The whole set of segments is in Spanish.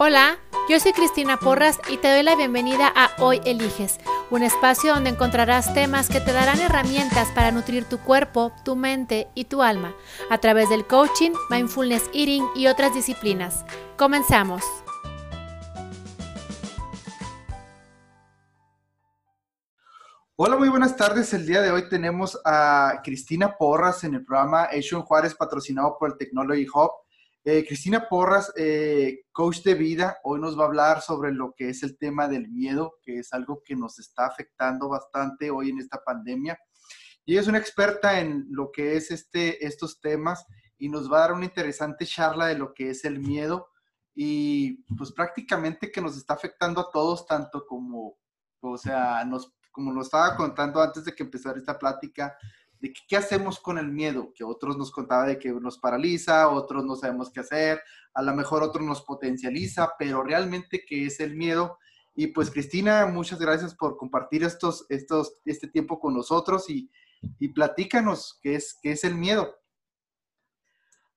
Hola, yo soy Cristina Porras y te doy la bienvenida a Hoy Eliges, un espacio donde encontrarás temas que te darán herramientas para nutrir tu cuerpo, tu mente y tu alma a través del coaching, mindfulness eating y otras disciplinas. Comenzamos. Hola, muy buenas tardes. El día de hoy tenemos a Cristina Porras en el programa Asian Juárez patrocinado por el Technology Hub. Eh, Cristina Porras, eh, coach de vida, hoy nos va a hablar sobre lo que es el tema del miedo, que es algo que nos está afectando bastante hoy en esta pandemia. Y ella es una experta en lo que es este, estos temas y nos va a dar una interesante charla de lo que es el miedo y pues prácticamente que nos está afectando a todos, tanto como, o sea, nos, como nos estaba contando antes de que empezara esta plática, de qué hacemos con el miedo, que otros nos contaba de que nos paraliza, otros no sabemos qué hacer, a lo mejor otros nos potencializa, pero realmente qué es el miedo. Y pues Cristina, muchas gracias por compartir estos, estos, este tiempo con nosotros y, y platícanos qué es, qué es el miedo.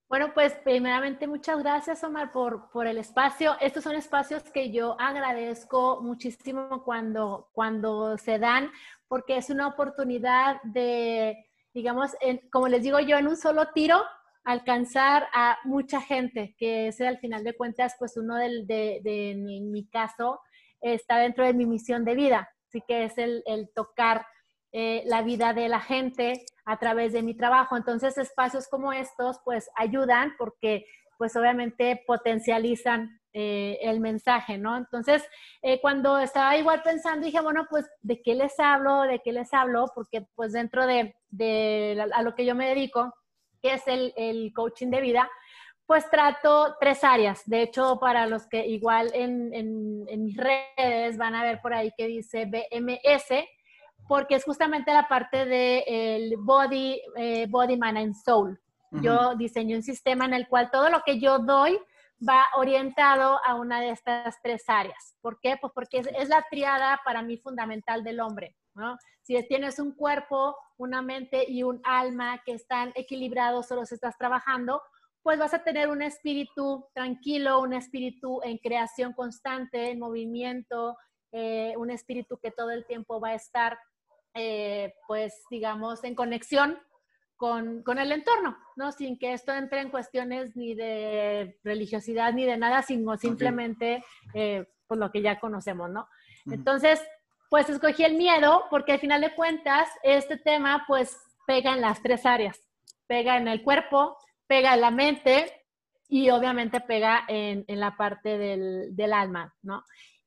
Bueno, pues primeramente muchas gracias Omar por, por el espacio. Estos son espacios que yo agradezco muchísimo cuando, cuando se dan porque es una oportunidad de digamos, como les digo yo, en un solo tiro alcanzar a mucha gente, que ese al final de cuentas, pues uno de, de, en mi caso, está dentro de mi misión de vida, así que es el, el tocar eh, la vida de la gente a través de mi trabajo. Entonces, espacios como estos, pues ayudan porque, pues obviamente potencializan eh, el mensaje, ¿no? Entonces, eh, cuando estaba igual pensando, dije, bueno, pues, ¿de qué les hablo? ¿De qué les hablo? Porque, pues, dentro de, a lo que yo me dedico, que es el, el, coaching de vida, pues trato tres áreas. De hecho, para los que igual en, en, mis redes van a ver por ahí que dice BMS, porque es justamente la parte del el body, eh, body, mind and soul. Yo diseño un sistema en el cual todo lo que yo doy va orientado a una de estas tres áreas. ¿Por qué? Pues porque es, la triada para mí fundamental del hombre, ¿no? Si tienes un cuerpo, una mente y un alma que están equilibrados o los estás trabajando, pues vas a tener un espíritu tranquilo, un espíritu en creación constante, en movimiento, eh, un espíritu que todo el tiempo va a estar, eh, pues digamos, en conexión con, con, el entorno, ¿no? Sin que esto entre en cuestiones ni de religiosidad ni de nada, sino simplemente eh, pues lo que ya conocemos, ¿no? Entonces, pues escogí el miedo porque al final de cuentas este tema pues pega en las tres áreas, pega en el cuerpo, pega en la mente y obviamente pega en, en la parte del, del, alma, ¿no?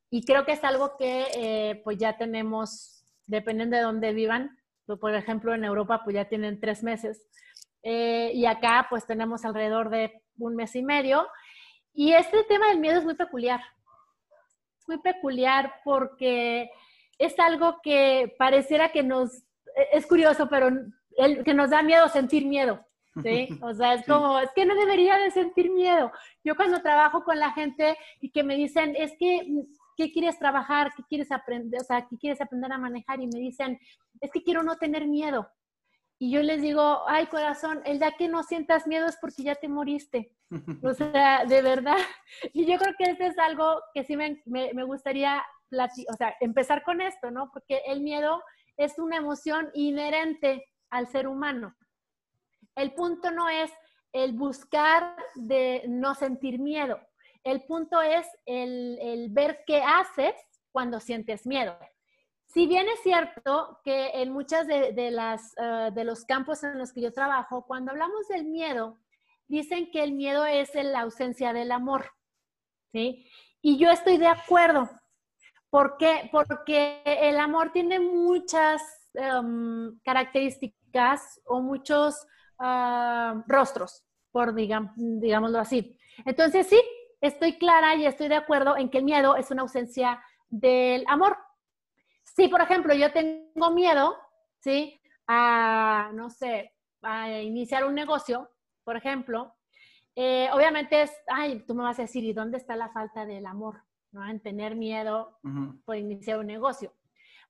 Y creo que es algo que eh, pues ya tenemos, dependiendo de dónde vivan, pues, por ejemplo, en Europa pues ya tienen tres meses eh, y acá pues tenemos alrededor de un mes y medio. Y este tema del miedo es muy peculiar. Muy peculiar porque es algo que pareciera que nos, es curioso, pero el, que nos da miedo sentir miedo. ¿sí? O sea, es como, es que no debería de sentir miedo. Yo cuando trabajo con la gente y que me dicen, es que ¿qué quieres trabajar? ¿Qué quieres aprender? O sea, ¿qué quieres aprender a manejar? Y me dicen, es que quiero no tener miedo. Y yo les digo, ay corazón, el día que no sientas miedo es porque ya te moriste. O sea, de verdad. Y yo creo que eso es algo que sí me, me, gustaría o sea, empezar con esto, ¿no? Porque el miedo es una emoción inherente al ser humano. El punto no es el buscar de no sentir miedo. El punto es el, ver qué haces cuando sientes miedo. Si bien es cierto que en muchas de, las, eh, de los campos en los que yo trabajo, cuando hablamos del miedo, dicen que el miedo es la ausencia del amor. ¿sí? Y yo estoy de acuerdo. ¿Por qué? Porque el amor tiene muchas em, características o muchos ah, rostros, por digamos, digámoslo así. Entonces, sí, estoy clara y estoy de acuerdo en que el miedo es una ausencia del amor. Si, por ejemplo, yo tengo miedo, ¿sí? A, no sé, a iniciar un negocio, por ejemplo, eh, obviamente es, ay, tú me vas a decir, ¿y dónde está la falta del amor? ¿No? En tener miedo por iniciar un negocio.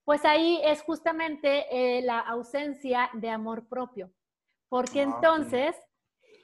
Pues ahí es justamente eh, la ausencia de amor propio. Porque ah, entonces,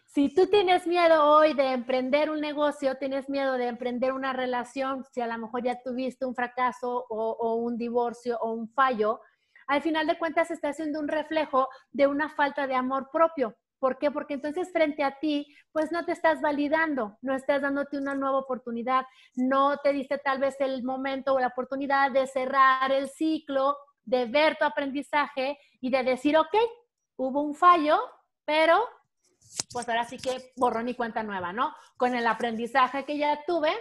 Si tú tienes miedo hoy de emprender un negocio, tienes miedo de emprender una relación, si a lo mejor ya tuviste un fracaso o, o un divorcio o un fallo, al final de cuentas está haciendo un reflejo de una falta de amor propio. ¿Por qué? Porque entonces frente a ti, pues no te estás validando, no estás dándote una nueva oportunidad, no te diste tal vez el momento o la oportunidad de cerrar el ciclo, de ver tu aprendizaje y de decir, ok, hubo un fallo, pero pues ahora sí que borro mi cuenta nueva, ¿no? Con el aprendizaje que ya tuve,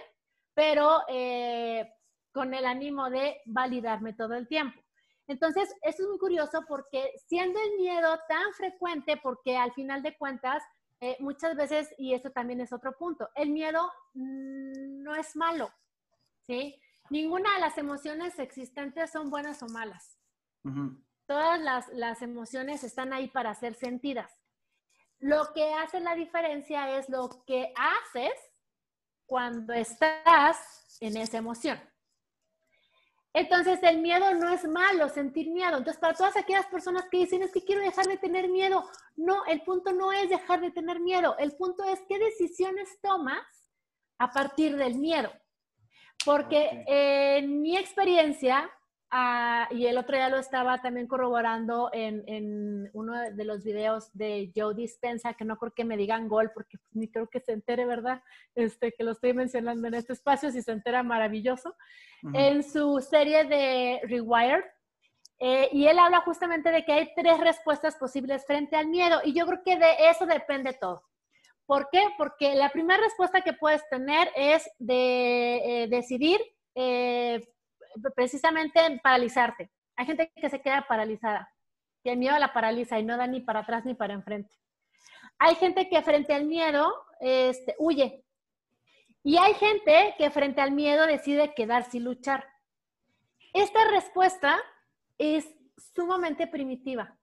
pero eh, con el ánimo de validarme todo el tiempo. Entonces, eso es muy curioso porque siendo el miedo tan frecuente, porque al final de cuentas, eh, muchas veces, y esto también es otro punto, el miedo no es malo, ¿sí? Ninguna de las emociones existentes son buenas o malas. Todas las, las emociones están ahí para ser sentidas. Lo que hace la diferencia es lo que haces cuando estás en esa emoción. Entonces, el miedo no es malo, sentir miedo. Entonces, para todas aquellas personas que dicen, es que quiero dejar de tener miedo, no, el punto no es dejar de tener miedo, el punto es qué decisiones tomas a partir del miedo. Porque en mi experiencia, Ah, y el otro día lo estaba también corroborando en, uno de los videos de Joe Dispensa, que no creo que me digan gol, porque pues, ni creo que se entere, ¿verdad? Este, que lo estoy mencionando en este espacio, si se entera, maravilloso. En su serie de Rewired, eh, y él habla justamente de que hay tres respuestas posibles frente al miedo, y yo creo que de eso depende todo. ¿Por qué? Porque la primera respuesta que puedes tener es de eh, decidir eh, precisamente paralizarte. Hay gente que se queda paralizada, que el miedo la paraliza y no da ni para atrás ni para enfrente. Hay gente que frente al miedo este, huye. Y hay gente que frente al miedo decide quedarse y luchar. Esta respuesta es sumamente primitiva.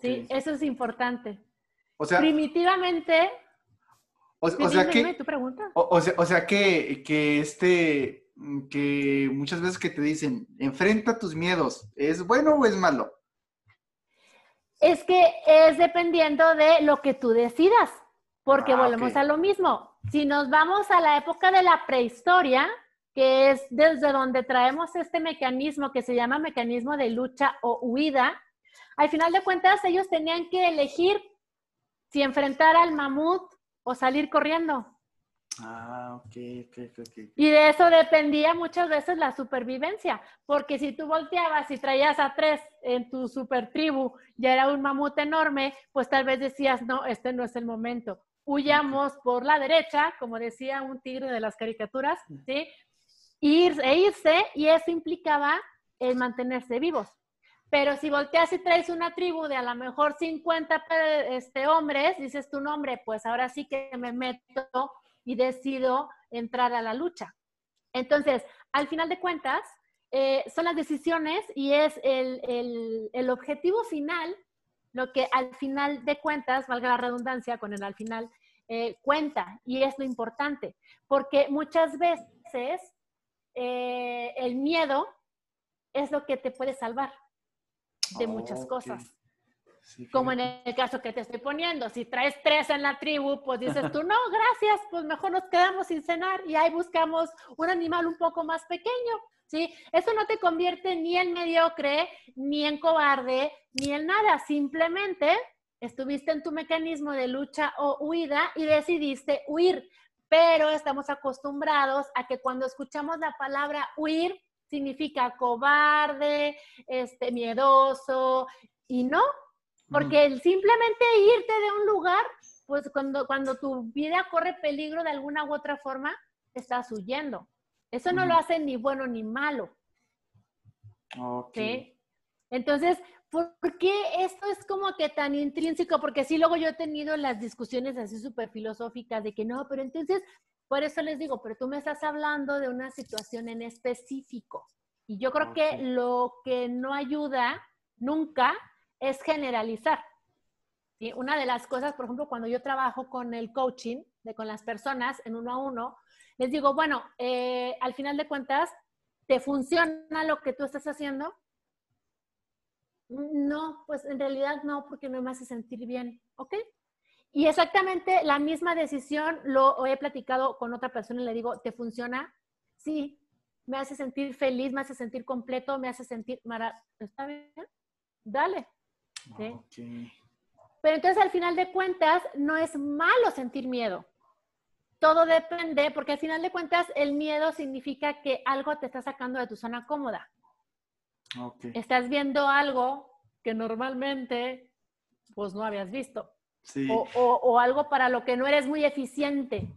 Sí, eso es importante. O sea, primitivamente. O, sea que. Tu pregunta? O, sea, o sea que, que este que muchas veces que te dicen, enfrenta tus miedos, ¿es bueno o es malo? Es que es dependiendo de lo que tú decidas, porque ah, volvemos a lo mismo. Si nos vamos a la época de la prehistoria, que es desde donde traemos este mecanismo que se llama mecanismo de lucha o huida, al final de cuentas ellos tenían que elegir si enfrentar al mamut o salir corriendo. Ah, ok, ok, ok. Y de eso dependía muchas veces la supervivencia, porque si tú volteabas y traías a tres en tu super tribu, ya era un mamut enorme, pues tal vez decías, no, este no es el momento. Huyamos por la derecha, como decía un tigre de las caricaturas, ¿sí? Ir, e irse, y eso implicaba el mantenerse vivos. Pero si volteas y traes una tribu de a lo mejor 50 este, hombres, dices tu nombre, pues ahora sí que me meto y decido entrar a la lucha. Entonces, al final de cuentas, eh, son las decisiones y es el, objetivo final, lo que al final de cuentas, valga la redundancia con el al final, eh, cuenta y es lo importante, porque muchas veces eh, el miedo es lo que te puede salvar de muchas cosas. Como en el caso que te estoy poniendo, si traes tres en la tribu, pues dices tú, no, gracias, pues mejor nos quedamos sin cenar y ahí buscamos un animal un poco más pequeño, ¿sí? Eso no te convierte ni en mediocre, ni en cobarde, ni en nada, simplemente estuviste en tu mecanismo de lucha o huida y decidiste huir, pero estamos acostumbrados a que cuando escuchamos la palabra huir, significa cobarde, este, miedoso, y no, porque el simplemente irte de un lugar, pues cuando, cuando tu vida corre peligro de alguna u otra forma, estás huyendo. Eso no lo hace ni bueno ni malo. Ok. Entonces, ¿por qué esto es como que tan intrínseco? Porque sí, luego yo he tenido las discusiones así súper filosóficas de que no, pero entonces, por eso les digo, pero tú me estás hablando de una situación en específico. Y yo creo que lo que no ayuda nunca es generalizar. ¿sí? Una de las cosas, por ejemplo, cuando yo trabajo con el coaching, de, con las personas en uno a uno, les digo, bueno, eh, al final de cuentas, ¿te funciona lo que tú estás haciendo? No, pues en realidad no, porque no me hace sentir bien, ¿ok? Y exactamente la misma decisión lo he platicado con otra persona y le digo, ¿te funciona? Sí, me hace sentir feliz, me hace sentir completo, me hace sentir maravilloso. ¿Está bien? Dale. Pero entonces al final de cuentas no es malo sentir miedo. Todo depende, porque al final de cuentas el miedo significa que algo te está sacando de tu zona cómoda. Estás viendo algo que normalmente pues no habías visto. O, algo para lo que no eres muy eficiente.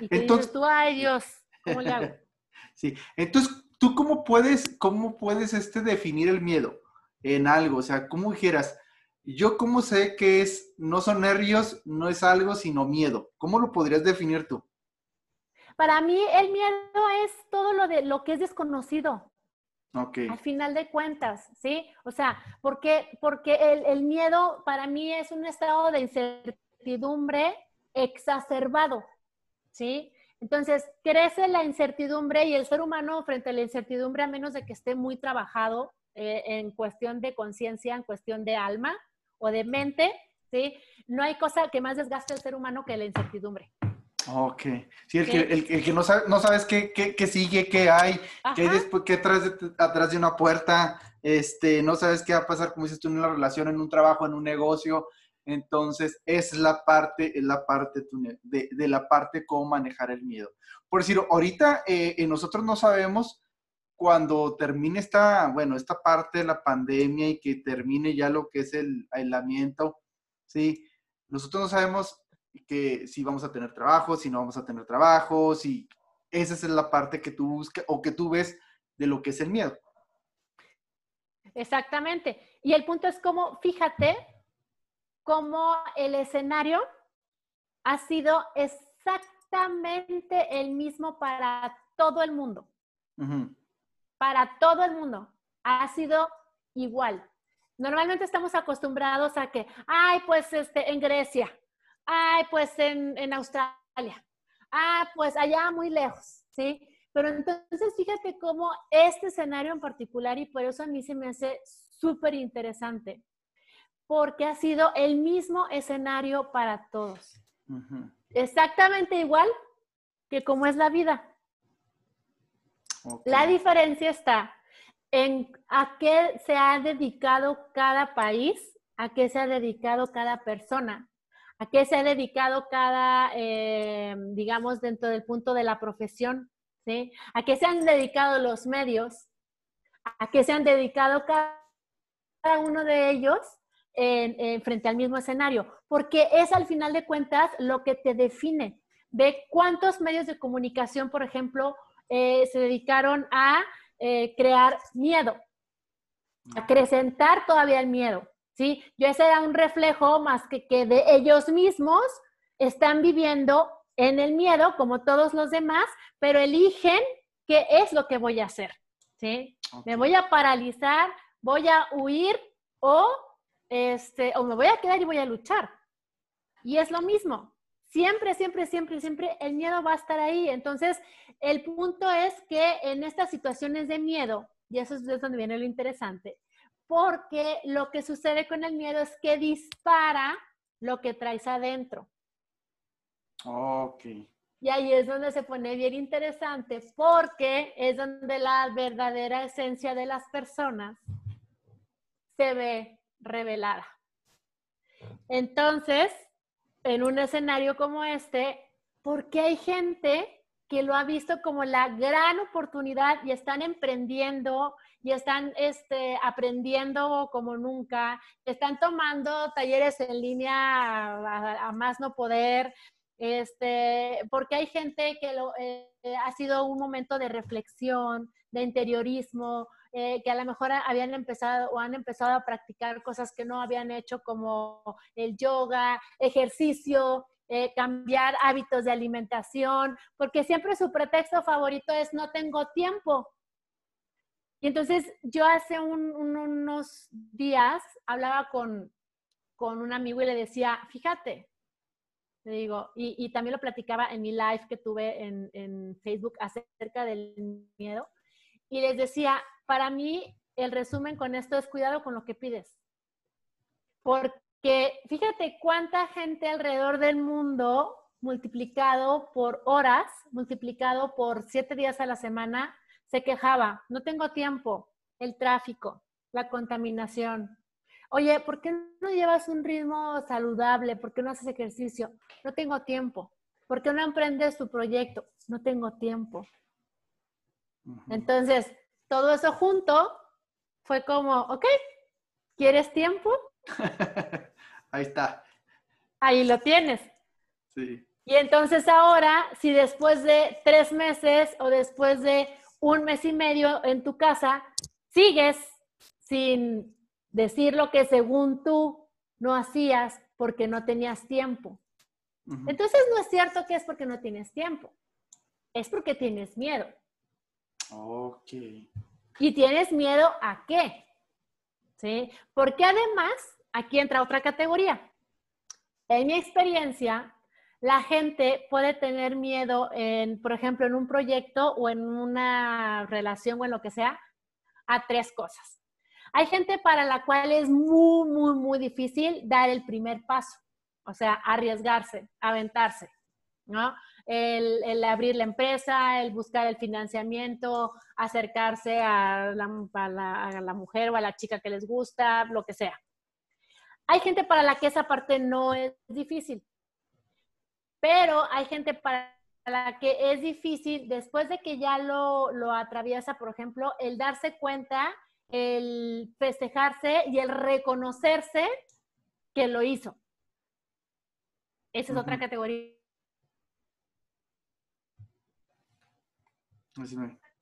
Y que dices tú, ay Dios, ¿cómo le hago? sí, entonces, ¿tú cómo puedes, cómo puedes este, definir el miedo en algo? O sea, ¿cómo dijeras? Yo cómo sé que es, no son nervios, no es algo, sino miedo. ¿Cómo lo podrías definir tú? Para mí el miedo es todo lo de lo que es desconocido. Al final de cuentas, ¿sí? O sea, porque, porque el, el, miedo para mí es un estado de incertidumbre exacerbado, ¿sí? Entonces, crece la incertidumbre y el ser humano frente a la incertidumbre, a menos de que esté muy trabajado eh, en cuestión de conciencia, en cuestión de alma o de mente, ¿sí? No hay cosa que más desgaste al ser humano que la incertidumbre. Ok. Sí, el, Que, el, que no, sabe, no sabes qué, qué, sigue, qué hay, qué hay después, qué atrás de, atrás de una puerta, este, no sabes qué va a pasar, como dices tú, en una relación, en un trabajo, en un negocio. Entonces, es la parte, es la parte de, de la parte cómo manejar el miedo. Por decir, ahorita eh, nosotros no sabemos cuando termine esta, bueno, esta parte de la pandemia y que termine ya lo que es el aislamiento, ¿sí? Nosotros no sabemos que si vamos a tener trabajo, si no vamos a tener trabajo, si esa es la parte que tú buscas o que tú ves de lo que es el miedo. Exactamente. Y el punto es como, fíjate, cómo el escenario ha sido exactamente el mismo para todo el mundo. Para todo el mundo. Ha sido igual. Normalmente estamos acostumbrados a que, ay, pues este, en Grecia, ay, pues en, Australia, ah, pues allá muy lejos, ¿sí? Pero entonces fíjate cómo este escenario en particular, y por eso a mí se me hace súper interesante, porque ha sido el mismo escenario para todos. Exactamente igual que como es la vida. La diferencia está en a qué se ha dedicado cada país, a qué se ha dedicado cada persona a qué se ha dedicado cada, eh, digamos, dentro del punto de la profesión. A qué se han dedicado los medios, a qué se han dedicado cada uno de ellos en, frente al mismo escenario, porque es al final de cuentas lo que te define. Ve cuántos medios de comunicación, por ejemplo, eh, se dedicaron a eh, crear miedo, a acrecentar todavía el miedo. ¿sí? Yo ese era un reflejo más que que de ellos mismos están viviendo en el miedo como todos los demás, pero eligen qué es lo que voy a hacer, ¿sí? Me voy a paralizar, voy a huir o, este, o me voy a quedar y voy a luchar. Y es lo mismo. Siempre, siempre, siempre, siempre el miedo va a estar ahí. Entonces, el punto es que en estas situaciones de miedo, y eso es donde viene lo interesante, porque lo que sucede con el miedo es que dispara lo que traes adentro. Ok. Y ahí es donde se pone bien interesante, porque es donde la verdadera esencia de las personas se ve revelada. Entonces, en un escenario como este, ¿por qué hay gente que lo ha visto como la gran oportunidad y están emprendiendo y están este, aprendiendo como nunca, están tomando talleres en línea a, más no poder, este, porque hay gente que lo, eh, ha sido un momento de reflexión, de interiorismo, eh, que a lo mejor habían empezado o han empezado a practicar cosas que no habían hecho como el yoga, ejercicio, eh, cambiar hábitos de alimentación, porque siempre su pretexto favorito es no tengo tiempo. Y entonces yo hace unos días hablaba con, un amigo y le decía, fíjate, le digo, y, también lo platicaba en mi live que tuve en, en, Facebook acerca del miedo, y les decía, para mí el resumen con esto es cuidado con lo que pides. ¿Por que fíjate cuánta gente alrededor del mundo multiplicado por horas, multiplicado por siete días a la semana, se quejaba, no tengo tiempo, el tráfico, la contaminación. Oye, ¿por qué no llevas un ritmo saludable? ¿Por qué no haces ejercicio? No tengo tiempo. ¿Por qué no emprendes tu proyecto? No tengo tiempo. Entonces, todo eso junto fue como, ok, ¿quieres tiempo? Ahí está. Ahí lo tienes. Sí. Y entonces ahora, si después de tres meses o después de un mes y medio en tu casa, sigues sin decir lo que según tú no hacías porque no tenías tiempo. Entonces no es cierto que es porque no tienes tiempo, es porque tienes miedo. Ok. ¿Y tienes miedo a qué? ¿Sí? Porque además, aquí entra otra categoría. En mi experiencia, la gente puede tener miedo en, por ejemplo, en un proyecto o en una relación o en lo que sea, a tres cosas. Hay gente para la cual es muy, muy, muy difícil dar el primer paso, o sea, arriesgarse, aventarse, ¿no? El, abrir la empresa, el buscar el financiamiento, acercarse a la, a la mujer o a la chica que les gusta, lo que sea. Hay gente para la que esa parte no es difícil, pero hay gente para la que es difícil, después de que ya lo, lo atraviesa, por ejemplo, el darse cuenta, el festejarse y el reconocerse que lo hizo. Esa es otra categoría.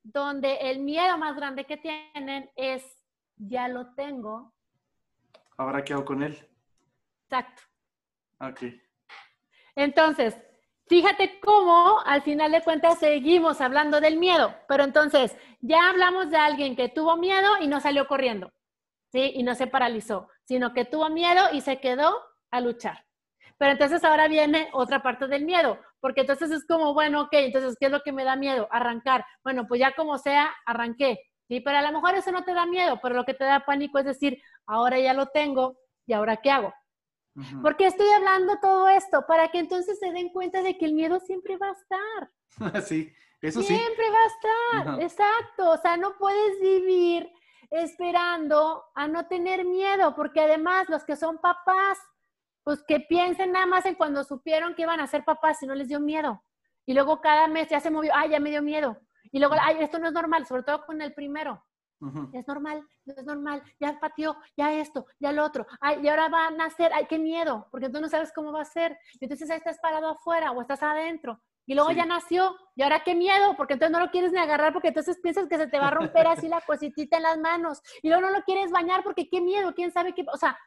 Donde el miedo más grande que tienen es, ya lo tengo. ¿Ahora qué hago con él? Exacto. Ok. Entonces, fíjate cómo al final de cuentas seguimos hablando del miedo, pero entonces ya hablamos de alguien que tuvo miedo y no salió corriendo, ¿sí? Y no se paralizó, sino que tuvo miedo y se quedó a luchar. Pero entonces ahora viene otra parte del miedo, porque entonces es como, bueno, ok, entonces, ¿qué es lo que me da miedo? Arrancar. Bueno, pues ya como sea, arranqué. Sí, pero a lo mejor eso no te da miedo, pero lo que te da pánico es decir, ahora ya lo tengo, ¿y ahora qué hago? ¿Por qué estoy hablando todo esto? Para que entonces se den cuenta de que el miedo siempre va a estar. sí, eso sí. Siempre va a estar, exacto. O sea, no puedes vivir esperando a no tener miedo, porque además los que son papás, pues que piensen nada más en cuando supieron que iban a ser papás y no les dio miedo. Y luego cada mes ya se movió, ay, ya me dio miedo. Y luego, ay, esto no es normal, sobre todo con el primero. Es normal, no es normal, ya pateó, ya esto, ya lo otro, ay, y ahora va a nacer, ay, qué miedo, porque tú no sabes cómo va a ser. Y entonces ahí estás parado afuera o estás adentro. Y luego ya nació, y ahora qué miedo, porque entonces no lo quieres ni agarrar, porque entonces piensas que se te va a romper así la cositita en las manos. Y luego no lo quieres bañar, porque qué miedo, quién sabe qué, o sea,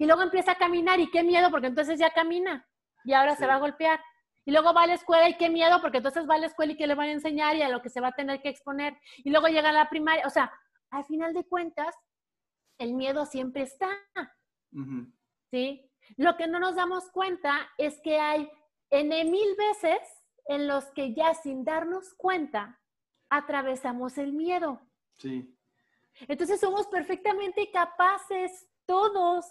y luego empieza a caminar, y qué miedo, porque entonces ya camina, y ahora se va a golpear. Y luego va a la escuela y qué miedo, porque entonces va a la escuela y qué le van a enseñar y a lo que se va a tener que exponer. Y luego llega a la primaria. O sea, al final de cuentas, el miedo siempre está. ¿Sí? Lo que no nos damos cuenta es que hay N mil veces en los que ya sin darnos cuenta atravesamos el miedo. Sí. Entonces somos perfectamente capaces todos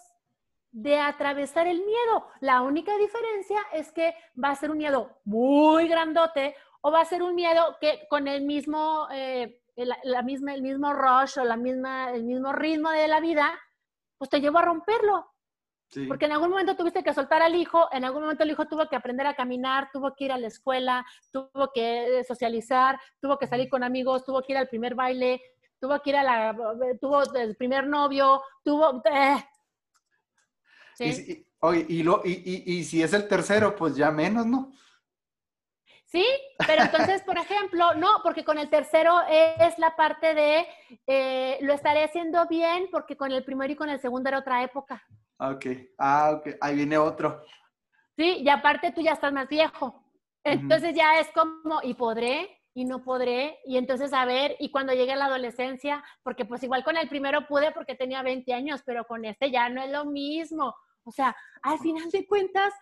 de atravesar el miedo. La única diferencia es que va a ser un miedo muy grandote o va a ser un miedo que con el mismo, eh, la, misma, el mismo rush o la misma, el mismo ritmo de la vida, pues te llevó a romperlo. Porque en algún momento tuviste que soltar al hijo, en algún momento el hijo tuvo que aprender a caminar, tuvo que ir a la escuela, tuvo que socializar, tuvo que salir con amigos, tuvo que ir al primer baile, tuvo que ir a la, tuvo el primer novio, tuvo, eh, y, oye, y, lo, y, y, si es el tercero, pues ya menos, ¿no? Sí, pero entonces, por ejemplo, no, porque con el tercero es la parte de eh, lo estaré haciendo bien porque con el primero y con el segundo era otra época. Ok, ah, ok, ahí viene otro. Sí, y aparte tú ya estás más viejo. Entonces ya es como, ¿y podré? y no podré, y entonces a ver, y cuando llegue la adolescencia, porque pues igual con el primero pude porque tenía 20 años, pero con este ya no es lo mismo. O sea, al final de cuentas,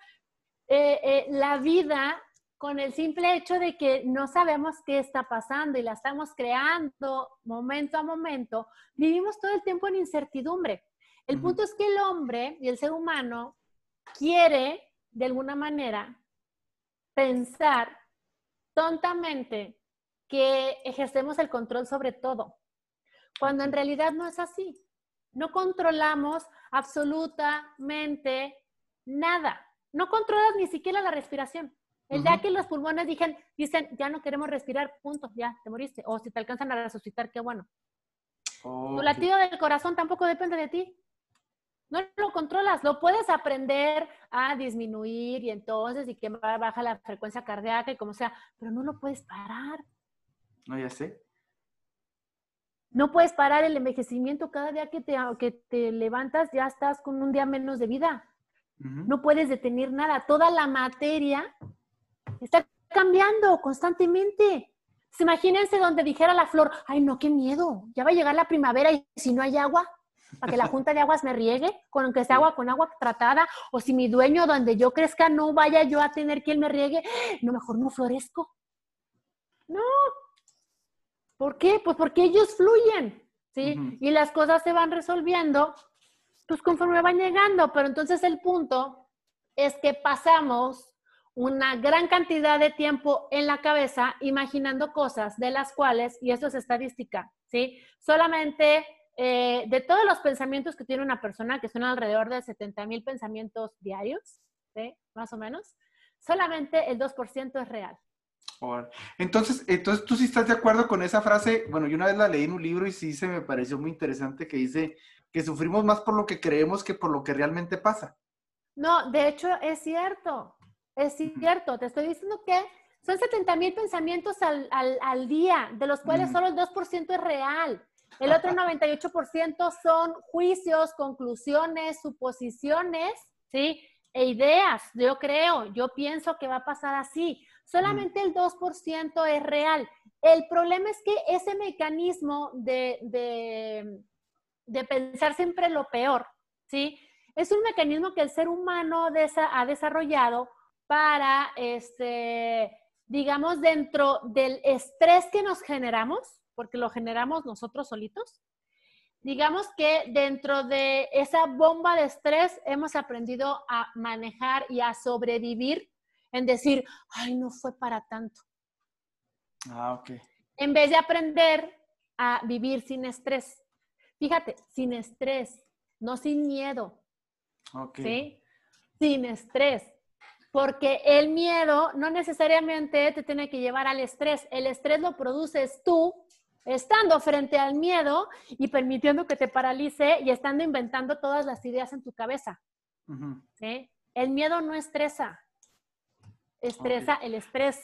eh, eh, la vida, con el simple hecho de que no sabemos qué está pasando y la estamos creando momento a momento, vivimos todo el tiempo en incertidumbre. El punto es que el hombre y el ser humano quiere, de alguna manera, pensar tontamente que ejercemos el control sobre todo, cuando en realidad no es así. No controlamos absolutamente nada. No controlas ni siquiera la respiración. El día que los pulmones dicen, dicen, ya no queremos respirar, punto, ya, te moriste. O si te alcanzan a resucitar, qué bueno. Tu latido del corazón tampoco depende de ti. No lo controlas, lo puedes aprender a disminuir y entonces y que baja la frecuencia cardíaca y como sea, pero no lo puedes parar. No, ya sé. No puedes parar el envejecimiento. Cada día que te, que te levantas ya estás con un día menos de vida. No puedes detener nada. Toda la materia está cambiando constantemente. Pues imagínense donde dijera la flor, ay no, qué miedo, ya va a llegar la primavera y si no hay agua, para que la junta de aguas me riegue, con que sea agua con agua tratada, o si mi dueño donde yo crezca no vaya yo a tener quien me riegue, no, mejor no florezco. No. ¿Por qué? Pues porque ellos fluyen, ¿sí? Y las cosas se van resolviendo, pues conforme van llegando, pero entonces el punto es que pasamos una gran cantidad de tiempo en la cabeza imaginando cosas de las cuales, y esto es estadística, ¿sí? Solamente eh, de todos los pensamientos que tiene una persona, que son alrededor de 70 mil pensamientos diarios, ¿sí? Más o menos, solamente el 2% es real. Entonces, entonces, ¿tú sí estás de acuerdo con esa frase? Bueno, yo una vez la leí en un libro y sí se me pareció muy interesante que dice que sufrimos más por lo que creemos que por lo que realmente pasa. No, de hecho es cierto. Es cierto, te estoy diciendo que son 70 mil pensamientos al, día, de los cuales solo el 2% es real. El otro 98% son juicios, conclusiones, suposiciones, ¿sí? E ideas. Yo creo, yo pienso que va a pasar así. Solamente el 2% es real. El problema es que ese mecanismo de, de, de pensar siempre lo peor, ¿sí? Es un mecanismo que el ser humano ha desarrollado para, este, digamos, dentro del estrés que nos generamos, porque lo generamos nosotros solitos, digamos que dentro de esa bomba de estrés hemos aprendido a manejar y a sobrevivir en decir, ay, no fue para tanto. Ah, ok. En vez de aprender a vivir sin estrés. Fíjate, sin estrés, no sin miedo. Ok. ¿Sí? Sin estrés. Porque el miedo no necesariamente te tiene que llevar al estrés. El estrés lo produces tú estando frente al miedo y permitiendo que te paralice y estando inventando todas las ideas en tu cabeza. El miedo no estresa, estresa el estrés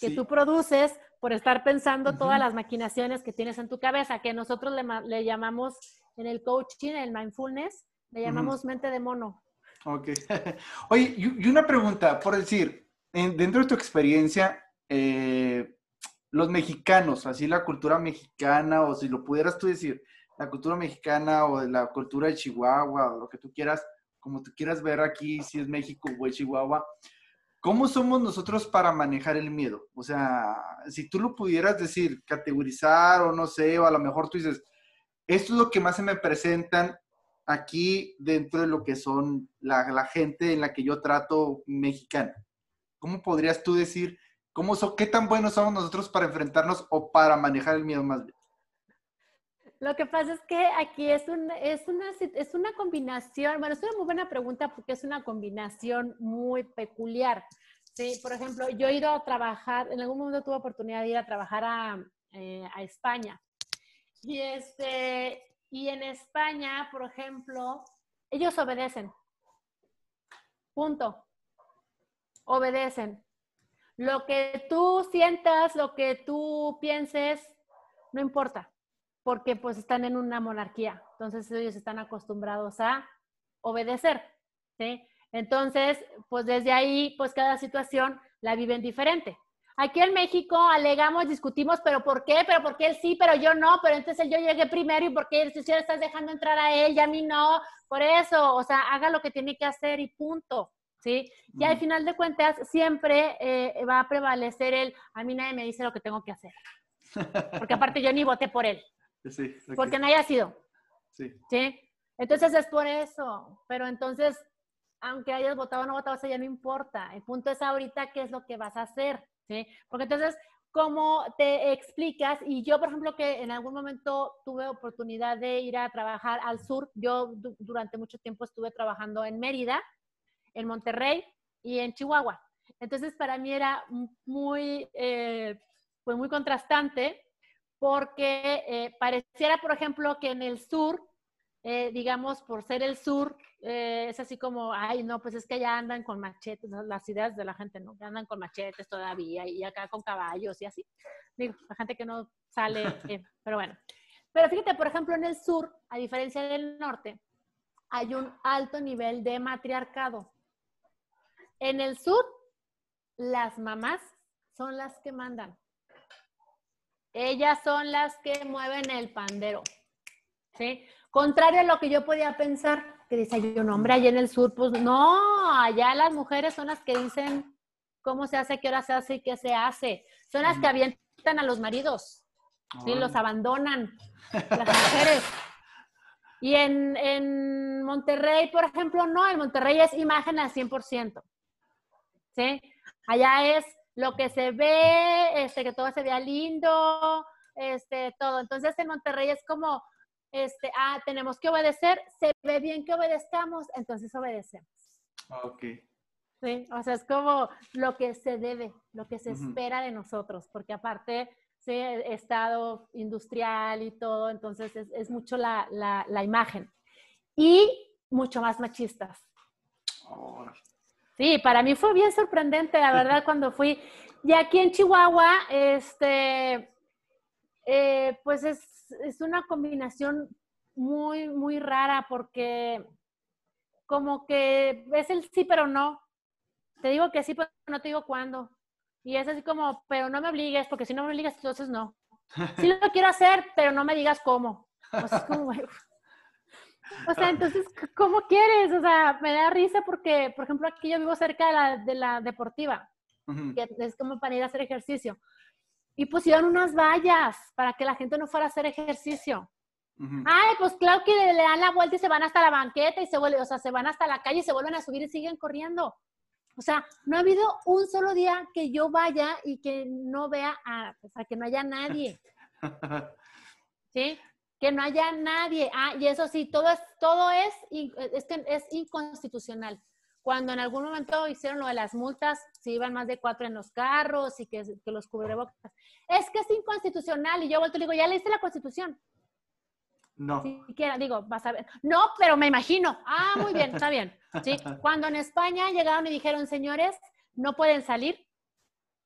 que tú produces por estar pensando todas las maquinaciones que tienes en tu cabeza, que nosotros le, llamamos en el coaching, en el mindfulness, le llamamos mente de mono. Ok. Oye, y una pregunta, por decir, dentro de tu experiencia, eh, los mexicanos, así la cultura mexicana, o si lo pudieras tú decir, la cultura mexicana o la cultura de Chihuahua, o lo que tú quieras, como tú quieras ver aquí, si es México o es Chihuahua, ¿cómo somos nosotros para manejar el miedo? O sea, si tú lo pudieras decir, categorizar o no sé, o a lo mejor tú dices, esto es lo que más se me presentan aquí dentro de lo que son la, gente en la que yo trato mexicana? ¿Cómo podrías tú decir, cómo qué tan buenos somos nosotros para enfrentarnos o para manejar el miedo más bien? Lo que pasa es que aquí es, es, una, es una combinación, bueno, es una muy buena pregunta porque es una combinación muy peculiar. Sí, por ejemplo, yo he ido a trabajar, en algún momento tuve oportunidad de ir a trabajar a, eh, a España. Y, este, y en España, por ejemplo, ellos obedecen. Punto. Obedecen. Lo que tú sientas, lo que tú pienses, no importa, porque pues están en una monarquía. Entonces ellos están acostumbrados a obedecer. ¿sí? Entonces, pues desde ahí, pues cada situación la viven diferente. Aquí en México alegamos, discutimos, pero ¿por qué? Pero ¿por qué él sí, pero yo no? Pero entonces yo llegué primero y ¿por qué si le estás dejando entrar a él y a mí no? Por eso, o sea, haga lo que tiene que hacer y punto. ¿Sí? Y al final de cuentas siempre eh, va a prevalecer el, a mí nadie me dice lo que tengo que hacer. Porque aparte yo ni voté por él. Sí, Porque no haya sido. Sí. ¿Sí? Entonces es por eso, pero entonces, aunque hayas votado o no votado, eso ya no importa. El punto es ahorita qué es lo que vas a hacer, ¿sí? Porque entonces, ¿cómo te explicas? Y yo, por ejemplo, que en algún momento tuve oportunidad de ir a trabajar al sur, yo durante mucho tiempo estuve trabajando en Mérida, en Monterrey y en Chihuahua. Entonces, para mí era muy, eh, pues muy contrastante porque eh, pareciera, por ejemplo, que en el sur, eh, digamos, por ser el sur, es así como, ay, no, pues es que ya andan con machetes, las ideas de la gente, ¿no? Que andan con machetes todavía y acá con caballos y así. Digo, la gente que no sale, pero bueno. Pero fíjate, por ejemplo, en el sur, a diferencia del norte, hay un alto nivel de matriarcado. En el sur, las mamás son las que mandan. Ellas son las que mueven el pandero. ¿Sí? Contrario a lo que yo podía pensar, que dice, yo un hombre allá en el sur, pues no, allá las mujeres son las que dicen cómo se hace, qué hora se hace y qué se hace. Son las que avientan a los maridos, ¿sí? los abandonan, las mujeres. Y en, en, Monterrey, por ejemplo, no, en Monterrey es imagen al 100%. ¿Sí? Allá es lo que se ve, este, que todo se vea lindo, este, todo. Entonces en Monterrey es como, este, ah, tenemos que obedecer, se ve bien que obedezcamos, entonces obedecemos. Ok. Sí, o sea, es como lo que se debe, lo que se espera de nosotros, porque aparte, sí, estado industrial y todo, entonces es, mucho la, la, imagen. Y mucho más machistas. Sí, para mí fue bien sorprendente, la verdad, cuando fui. Y aquí en Chihuahua, este, eh, pues es, es, una combinación muy, muy rara porque como que es el sí, pero no. Te digo que sí, pero no te digo cuándo. Y es así como, pero no me obligues, porque si no me obligas, entonces no. Sí lo quiero hacer, pero no me digas cómo. Es como, o sea, entonces, ¿cómo quieres? O sea, me da risa porque, por ejemplo, aquí yo vivo cerca de la, de la deportiva, que es como para ir a hacer ejercicio. Y pusieron unas vallas para que la gente no fuera a hacer ejercicio. Ay, pues claro que le dan la vuelta y se van hasta la banqueta y se vuelven, o sea, se van hasta la calle y se vuelven a subir y siguen corriendo. O sea, no ha habido un solo día que yo vaya y que no vea, a, o sea, que no haya nadie. ¿Sí? Que no haya nadie. Ah, y eso sí, todo es, todo es, es, que es inconstitucional. Cuando en algún momento hicieron lo de las multas, si iban más de cuatro en los carros y que, que los cubrebocas, es que es inconstitucional. Y yo vuelto y digo, ¿ya leíste la constitución? No. Si quiera, digo, vas a ver. No, pero me imagino. Ah, muy bien, está bien. ¿Sí? Cuando en España llegaron y dijeron, señores, no pueden salir,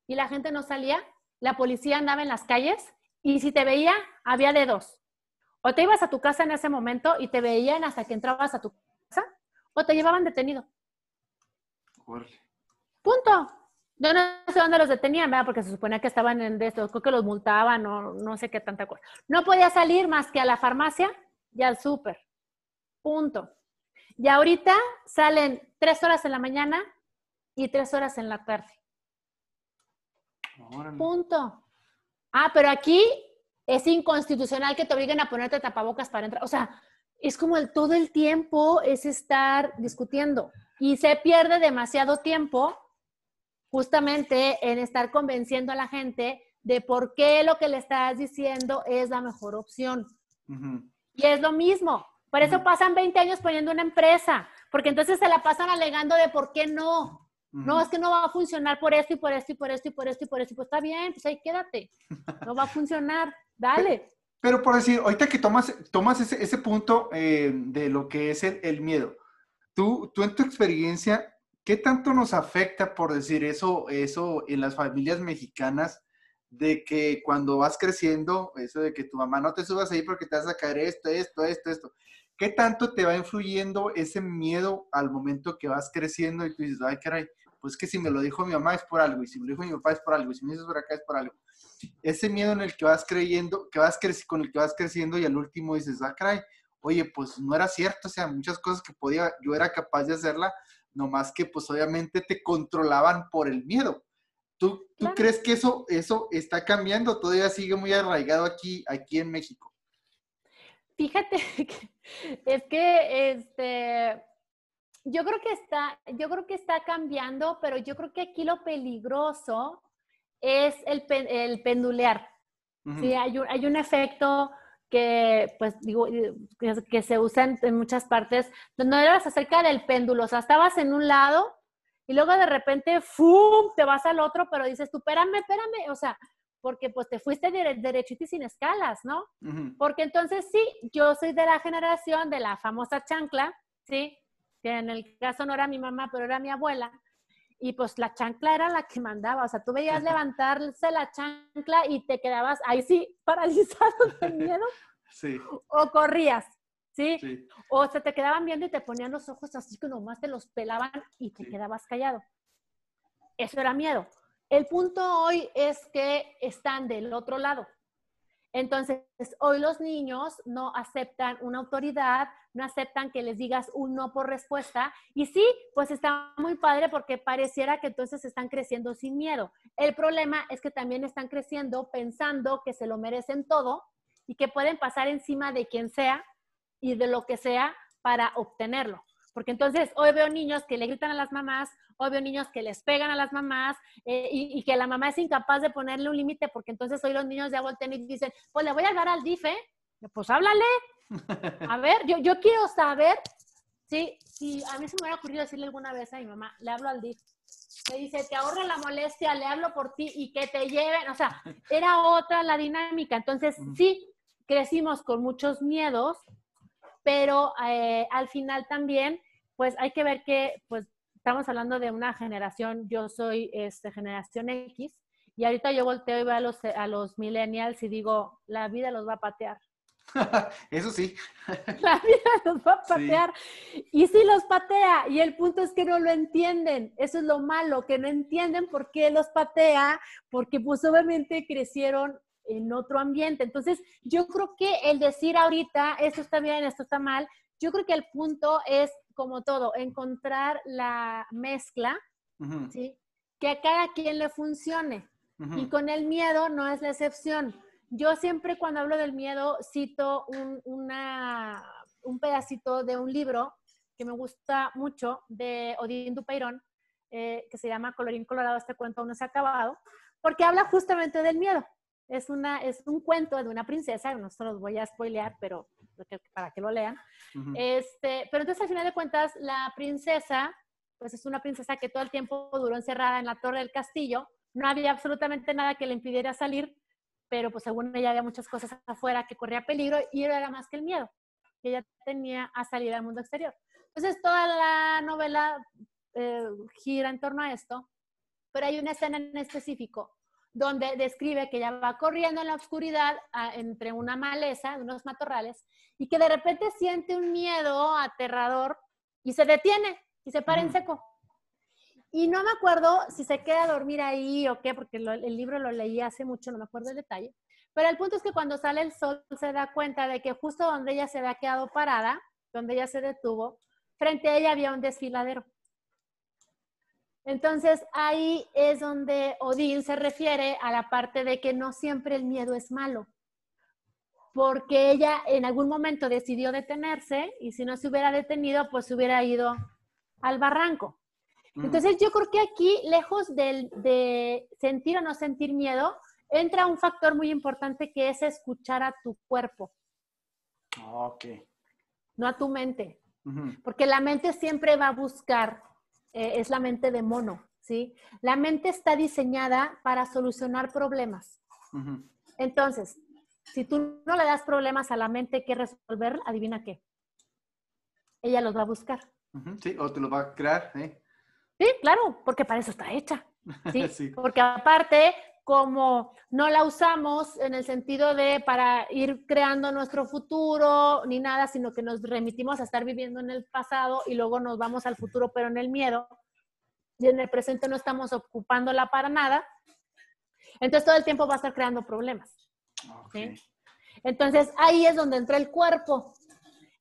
y la gente no salía, la policía andaba en las calles, y si te veía, había de dos. O te ibas a tu casa en ese momento y te veían hasta que entrabas a tu casa, o te llevaban detenido. Punto. Yo no sé dónde los detenían, ¿verdad? Porque se suponía que estaban en esto, creo que los multaban o no sé qué tanta cosa. No podía salir más que a la farmacia y al súper. Punto. Y ahorita salen tres horas en la mañana y tres horas en la tarde. Punto. Ah, pero aquí es inconstitucional que te obliguen a ponerte tapabocas para entrar. O sea, es como el todo el tiempo es estar discutiendo y se pierde demasiado tiempo justamente en estar convenciendo a la gente de por qué lo que le estás diciendo es la mejor opción. Y es lo mismo. Por eso pasan 20 años poniendo una empresa, porque entonces se la pasan alegando de por qué no. No, es que no va a funcionar por esto y por esto y por esto y por esto y por esto. Pues está bien, pues ahí quédate. No va a funcionar. Dale. Pero, por decir, ahorita que tomas, tomas ese, ese punto eh, de lo que es el, el, miedo, tú, tú en tu experiencia, ¿qué tanto nos afecta, por decir eso, eso en las familias mexicanas? de que cuando vas creciendo, eso de que tu mamá no te subas ahí porque te vas a caer esto, esto, esto, esto. ¿Qué tanto te va influyendo ese miedo al momento que vas creciendo y tú dices, ay, caray, pues que si me lo dijo mi mamá es por algo, y si me lo dijo mi papá es por algo, y si me dices por acá es por algo? Ese miedo en el que vas creyendo, que vas con el que vas creciendo y al último dices, ah, caray, oye, pues no era cierto, o sea, muchas cosas que podía, yo era capaz de hacerla, nomás que pues obviamente te controlaban por el miedo. ¿Tú, ¿tú crees que eso, eso está cambiando? ¿Todavía sigue muy arraigado aquí, aquí en México? fíjate que es que este yo creo que está, yo creo que está cambiando, pero yo creo que aquí lo peligroso es el, el pendulear. Sí, hay un, hay un efecto que, pues, digo, que, se usa en, muchas partes, donde eras acerca del péndulo, o sea, estabas en un lado y luego de repente, ¡fum!, te vas al otro, pero dices tú, espérame, espérame, o sea, porque pues te fuiste derechito y sin escalas, ¿no? Porque entonces sí, yo soy de la generación de la famosa chancla, ¿sí? Que en el caso no era mi mamá, pero era mi abuela, y pues la chancla era la que mandaba, o sea, tú veías levantarse la chancla y te quedabas ahí sí paralizado de miedo. Sí. O corrías, ¿sí? ¿sí? O se te quedaban viendo y te ponían los ojos así que nomás te los pelaban y te quedabas callado. Eso era miedo. El punto hoy es que están del otro lado. Entonces, hoy los niños no aceptan una autoridad, no aceptan que les digas un no por respuesta. Y sí, pues está muy padre porque pareciera que entonces están creciendo sin miedo. El problema es que también están creciendo pensando que se lo merecen todo y que pueden pasar encima de quien sea y de lo que sea para obtenerlo. Porque entonces hoy veo niños que le gritan a las mamás, hoy veo niños que les pegan a las mamás eh, y, que la mamá es incapaz de ponerle un límite porque entonces hoy los niños ya voltean y dicen, pues le voy a dar al DIF, ¿eh? Pues háblale. A ver, yo, yo quiero saber si, si a mí se me hubiera ocurrido decirle alguna vez a mi mamá, le hablo al DIF. Me dice, te ahorro la molestia, le hablo por ti y que te lleven. O sea, era otra la dinámica. Entonces, sí, crecimos con muchos miedos, pero eh, al final también pues hay que ver que, pues, estamos hablando de una generación, yo soy este, generación X, y ahorita yo volteo y veo a los, a los millennials y digo, la vida los va a patear. Eso sí. La vida los va a patear. Y sí los patea. Y el punto es que no lo entienden. Eso es lo malo, que no entienden por qué los patea, porque pues obviamente crecieron en otro ambiente. Entonces, yo creo que el decir ahorita, esto está bien, esto está mal, yo creo que el punto es, como todo, encontrar la mezcla, ¿sí? Que a cada quien le funcione. Y con el miedo no es la excepción. Yo siempre cuando hablo del miedo cito un, una, un pedacito de un libro que me gusta mucho de Odín Dupeirón, eh, que se llama Colorín Colorado, este cuento aún no se ha acabado, porque habla justamente del miedo. Es, una, es un cuento de una princesa, no se los voy a spoilear, pero para que lo lean. este, pero entonces, al final de cuentas, la princesa, pues es una princesa que todo el tiempo duró encerrada en la torre del castillo. No había absolutamente nada que le impidiera salir, pero pues según ella había muchas cosas afuera que corría peligro y era más que el miedo que ella tenía a salir al mundo exterior. Entonces, toda la novela eh, gira en torno a esto, pero hay una escena en específico donde describe que ella va corriendo en la oscuridad entre una maleza, unos matorrales, y que de repente siente un miedo aterrador y se detiene y se para en seco. Y no me acuerdo si se queda a dormir ahí o qué, porque el libro lo leí hace mucho, no me acuerdo el detalle. Pero el punto es que cuando sale el sol se da cuenta de que justo donde ella se había quedado parada, donde ella se detuvo, frente a ella había un desfiladero. Entonces ahí es donde Odín se refiere a la parte de que no siempre el miedo es malo, porque ella en algún momento decidió detenerse y si no se hubiera detenido, pues se hubiera ido al barranco. Mm. Entonces yo creo que aquí, lejos de, sentir o no sentir miedo, entra un factor muy importante que es escuchar a tu cuerpo. Ok. No a tu mente. Porque la mente siempre va a buscar eh, es la mente de mono, ¿sí? La mente está diseñada para solucionar problemas. Entonces, si tú no le das problemas a la mente que resolver, adivina qué. Ella los va a buscar. Sí, o te los va a crear, ¿eh? Sí, claro, porque para eso está hecha. ¿sí? Porque aparte, como no la usamos en el sentido de para ir creando nuestro futuro ni nada, sino que nos remitimos a estar viviendo en el pasado y luego nos vamos al futuro, pero en el miedo, y en el presente no estamos ocupándola para nada, entonces todo el tiempo va a estar creando problemas. Entonces ahí es donde entra el cuerpo.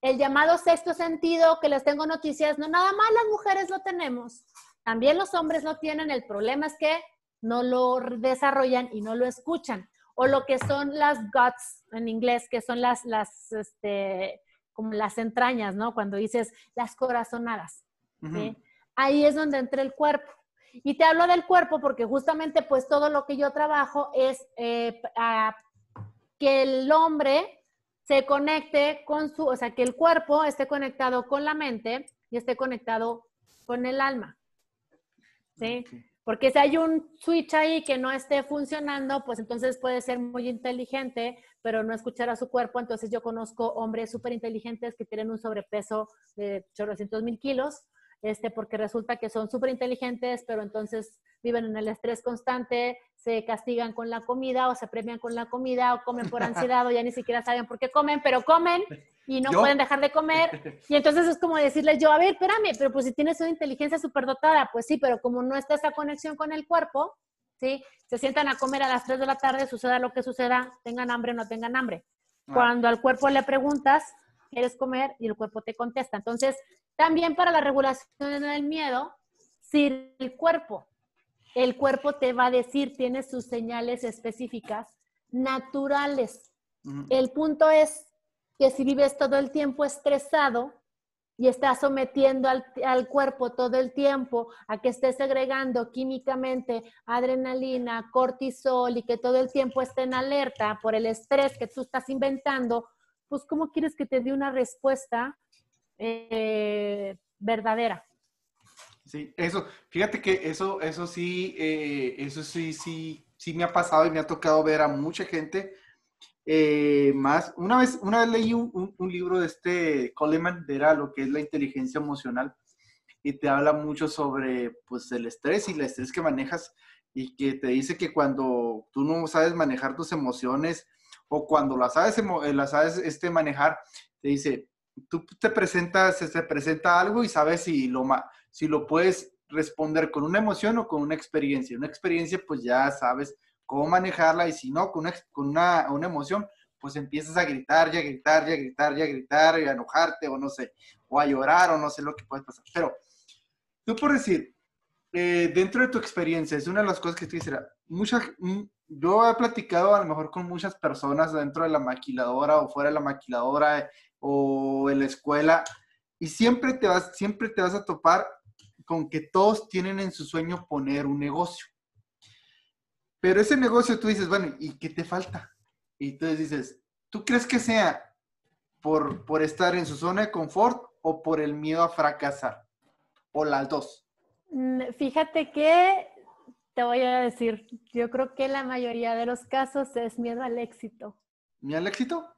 El llamado sexto sentido, que les tengo noticias, no nada más las mujeres lo tenemos, también los hombres lo tienen, el problema es que no lo desarrollan y no lo escuchan. o lo que son las guts en inglés, que son las, las, este, como las entrañas, ¿no? Cuando dices las corazonadas, Ahí es donde entra el cuerpo. Y te hablo del cuerpo porque justamente pues todo lo que yo trabajo es eh, que el hombre se conecte con su, o sea, que el cuerpo esté conectado con la mente y esté conectado con el alma. ¿Sí? Porque si hay un switch ahí que no esté funcionando, pues entonces puede ser muy inteligente, pero no escuchar a su cuerpo. Entonces yo conozco hombres súper inteligentes que tienen un sobrepeso de 800 mil kilos, este, porque resulta que son súper inteligentes, pero entonces viven en el estrés constante, se castigan con la comida o se premian con la comida o comen por ansiedad o ya ni siquiera saben por qué comen, pero comen y no pueden dejar de comer. Y entonces es como decirles yo, a ver, espérame, pero pues si tienes una inteligencia dotada, pues sí, pero como no está esa conexión con el cuerpo, ¿sí? Se sientan a comer a las 3 de la tarde, suceda lo que suceda, tengan hambre o no tengan hambre. Ah. Cuando al cuerpo le preguntas, ¿quieres comer? Y el cuerpo te contesta. Entonces, también para la regulación del miedo, si el cuerpo, el cuerpo te va a decir, tiene sus señales específicas naturales. El punto es que si vives todo el tiempo estresado y estás sometiendo al, cuerpo todo el tiempo a que esté segregando químicamente adrenalina, cortisol y que todo el tiempo esté en alerta por el estrés que tú estás inventando, pues ¿cómo quieres que te dé una respuesta eh, verdadera? Sí, eso, fíjate que eso, eso sí, eh, eso sí, sí, sí me ha pasado y me ha tocado ver a mucha gente eh, más, una vez, una vez leí un, libro de este Coleman, era lo que es la inteligencia emocional, y te habla mucho sobre pues, el estrés y el estrés que manejas, y que te dice que cuando tú no sabes manejar tus emociones, o cuando las sabes, eh, las sabes este, manejar, te dice, tú te presentas, se presenta algo y sabes si lo, si lo puedes responder con una emoción o con una experiencia. Una experiencia, pues ya sabes cómo manejarla y si no, con una, con una, una emoción, pues empiezas a gritar, ya gritar, ya gritar, ya gritar, y a enojarte o no sé, o a llorar o no sé lo que puede pasar. Pero tú por decir, eh, dentro de tu experiencia, es una de las cosas que tú dices, muchas, mm, yo he platicado a lo mejor con muchas personas dentro de la maquiladora o fuera de la maquiladora o en la escuela y siempre te vas, siempre te vas a topar con que todos tienen en su sueño poner un negocio. Pero ese negocio tú dices, bueno, ¿y qué te falta? Y entonces dices, ¿tú crees que sea por, por estar en su zona de confort o por el miedo a fracasar? ¿O las dos? Mm, fíjate que te voy a decir, yo creo que la mayoría de los casos es miedo al éxito. ¿Miedo al éxito?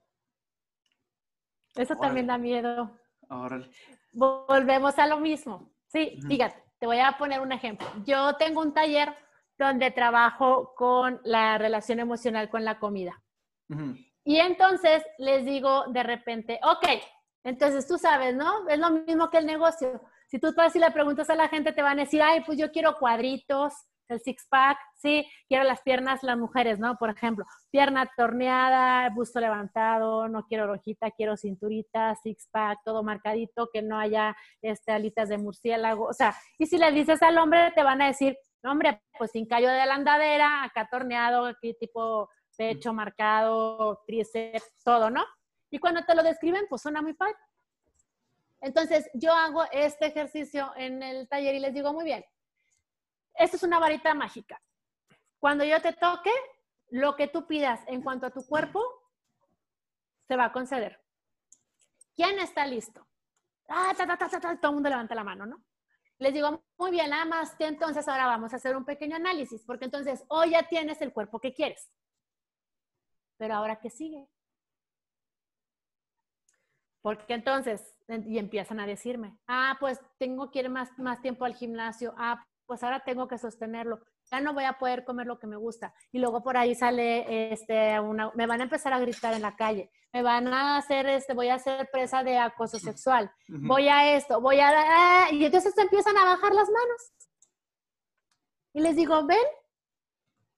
Eso también da miedo. Volvemos a lo mismo. Sí, fíjate, te voy a poner un ejemplo. Yo tengo un taller donde trabajo con la relación emocional con la comida. Y entonces les digo de repente, ok, entonces tú sabes, ¿no? Es lo mismo que el negocio. Si tú vas y le preguntas a la gente, te van a decir, ay, pues yo quiero cuadritos, el six-pack, sí, quiero las piernas, las mujeres, ¿no? Por ejemplo, pierna torneada, busto levantado, no quiero rojita, quiero cinturita, six-pack, todo marcadito, que no haya este, alitas de murciélago, o sea, y si le dices al hombre, te van a decir, hombre, pues sin callo de la andadera, acá torneado, aquí tipo pecho marcado, tríceps, todo, ¿no? Y cuando te lo describen, pues suena muy padre. Entonces, yo hago este ejercicio en el taller y les digo, muy bien, esta es una varita mágica. Cuando yo te toque, lo que tú pidas en cuanto a tu cuerpo, se va a conceder. ¿Quién está listo? Ah, todo el mundo levanta la mano, ¿no? Les digo, muy bien, nada más que entonces ahora vamos a hacer un pequeño análisis, porque entonces hoy ya tienes el cuerpo que quieres. Pero ahora, ¿qué sigue? Porque entonces, y empiezan a decirme, ah, pues tengo que ir más, más tiempo al gimnasio, ah, pues ahora tengo que sostenerlo, ya no voy a poder comer lo que me gusta. Y luego por ahí sale, este, una, me van a empezar a gritar en la calle, me van a hacer, este, voy a ser presa de acoso sexual, voy a esto, voy a, ah", y entonces empiezan a bajar las manos. Y les digo, ven,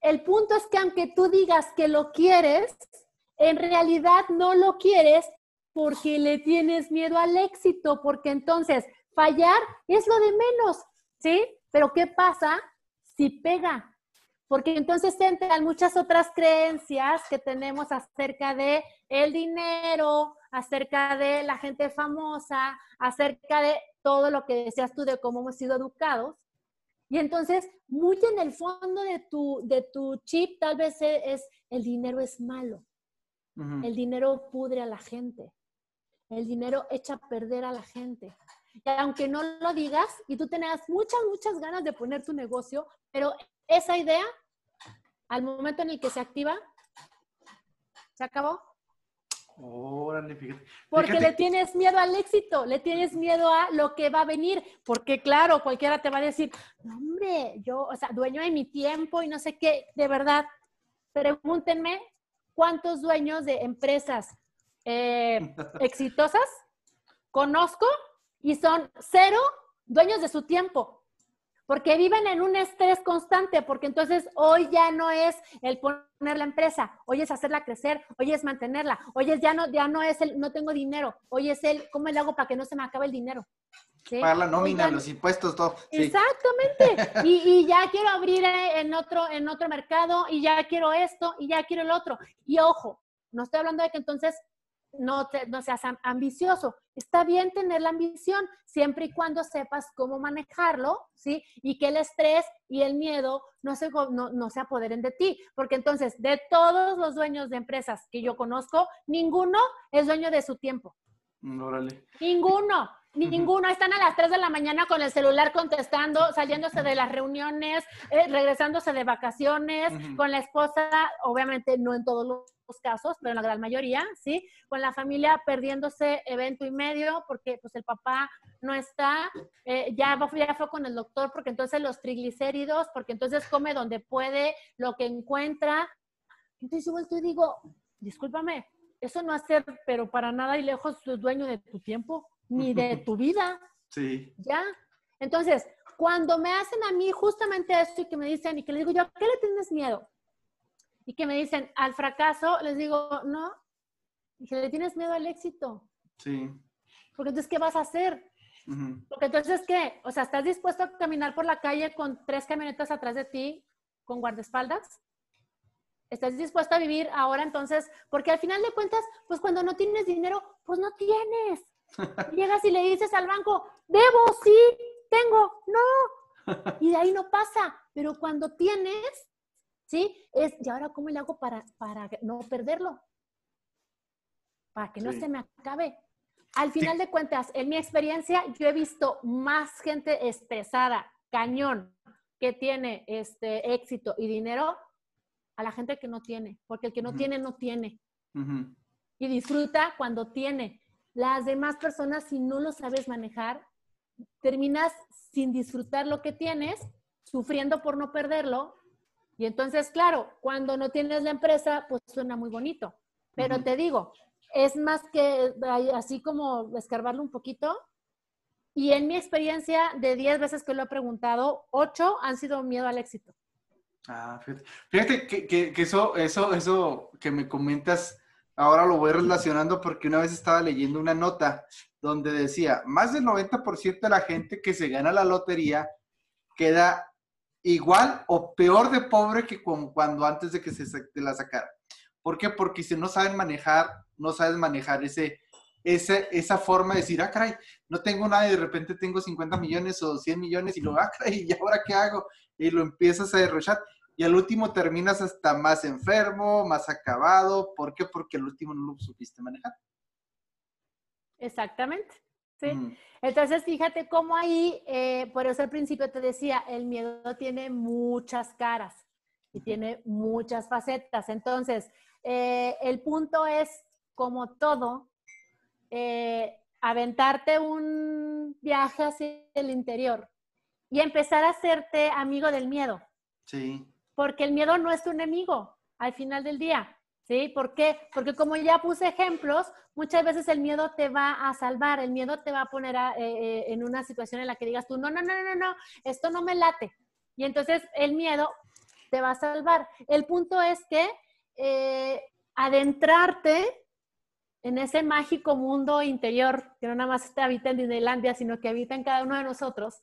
el punto es que aunque tú digas que lo quieres, en realidad no lo quieres porque le tienes miedo al éxito, porque entonces fallar es lo de menos, ¿sí? Pero ¿qué pasa si pega? porque entonces entran muchas otras creencias que tenemos acerca de el dinero, acerca de la gente famosa, acerca de todo lo que decías tú de cómo hemos sido educados. Y entonces, muy en el fondo de tu, de tu chip tal vez e, es, el dinero es malo. El dinero pudre a la gente. El dinero echa a perder a la gente. Y aunque no lo digas y tú tengas muchas, muchas ganas de poner tu negocio, pero esa idea al momento en el que se activa, se acabó. Órale, fíjate. Porque le tienes miedo al éxito, le tienes miedo a lo que va a venir, porque claro, cualquiera te va a decir, no, hombre, yo, o sea, dueño de mi tiempo y no sé qué, de verdad, pregúntenme cuántos dueños de empresas eh, exitosas conozco y son cero dueños de su tiempo porque viven en un estrés constante, porque entonces hoy ya no es el poner la empresa, hoy es hacerla crecer, hoy es mantenerla, hoy es ya no, ya no es el no tengo dinero, hoy es el cómo le hago para que no se me acabe el dinero. Pagar la nómina, los impuestos, todo. Exactamente. Y, ya quiero abrir eh, en otro, en otro mercado, y ya quiero esto, y ya quiero el otro. Y ojo, no estoy hablando de que entonces no, no seas ambicioso. Está bien tener la ambición, siempre y cuando sepas cómo manejarlo, ¿sí? Y que el estrés y el miedo no se, no, se apoderen de ti. Porque entonces, de todos los dueños de empresas que yo conozco, ninguno es dueño de su tiempo. Órale. Ninguno. Ninguno, están a las 3 de la mañana con el celular contestando, saliéndose de las reuniones, eh, regresándose de vacaciones, con la esposa, obviamente no en todos los casos, pero en la gran mayoría, ¿sí? Con la familia perdiéndose evento y medio porque pues el papá no está, eh, ya, ya fue con el doctor porque entonces los triglicéridos, porque entonces come donde puede, lo que encuentra. Entonces yo vuelto y digo, discúlpame, eso no hacer, pero para nada y lejos, dueño de tu tiempo ni de tu vida. Sí. ¿Ya? Entonces, cuando me hacen a mí justamente esto y que me dicen, y que les digo yo, ¿qué le tienes miedo? Y que me dicen, al fracaso, les digo, no. Y que le tienes miedo al éxito. Sí. Porque entonces, ¿qué vas a hacer? Porque entonces, ¿qué? O sea, ¿estás dispuesto a caminar por la calle con tres camionetas atrás de ti, con guardaespaldas? ¿Estás dispuesto a vivir ahora entonces? Porque al final de cuentas, pues cuando no tienes dinero, pues no tienes. Llegas y le dices al banco, debo, sí, tengo, no. Y de ahí no pasa. Pero cuando tienes, ¿sí? Es, ¿y ahora cómo le hago para, para no perderlo? Para que no se me acabe. Al final de cuentas, en mi experiencia, yo he visto más gente estresada, cañón, que tiene este éxito y dinero, a la gente que no tiene. Porque el que no tiene, no tiene. Y disfruta cuando tiene. Las demás personas, si no lo sabes manejar, terminas sin disfrutar lo que tienes, sufriendo por no perderlo. Y entonces, claro, cuando no tienes la empresa, pues suena muy bonito. Pero te digo, es más que así como escarbarlo un poquito. Y en mi experiencia, de 10 veces que lo he preguntado, 8 han sido miedo al éxito. Ah, fíjate, fíjate que, que, que, eso, eso, eso que me comentas ahora lo voy relacionando porque una vez estaba leyendo una nota donde decía, más del 90% de la gente que se gana la lotería queda igual o peor de pobre que cuando antes de que se la sacara. ¿Por qué? Porque si no saben manejar, no sabes manejar ese, ese, esa forma de decir, ah, caray, no tengo nada y de repente tengo 50 millones o 100 millones y lo, ah, caray, ¿y ahora qué hago? Y lo empiezas a derrochar y al último terminas hasta más enfermo, más acabado. ¿Por qué? Porque al último no lo supiste manejar. Exactamente. Sí. Entonces, fíjate cómo ahí, eh, por eso al principio te decía, el miedo tiene muchas caras y tiene muchas facetas. Entonces, eh, el punto es, como todo, eh, aventarte un viaje hacia el interior y empezar a hacerte amigo del miedo. Sí porque el miedo no es tu enemigo al final del día. ¿Sí? ¿Por qué? Porque como ya puse ejemplos, muchas veces el miedo te va a salvar, el miedo te va a poner eh, eh, en una situación en la que digas tú, no, no, no, no, no, esto no me late. Y entonces el miedo te va a salvar. El punto es que eh, adentrarte en ese mágico mundo interior que no nada más habita en Disneylandia, sino que habita en cada uno de nosotros,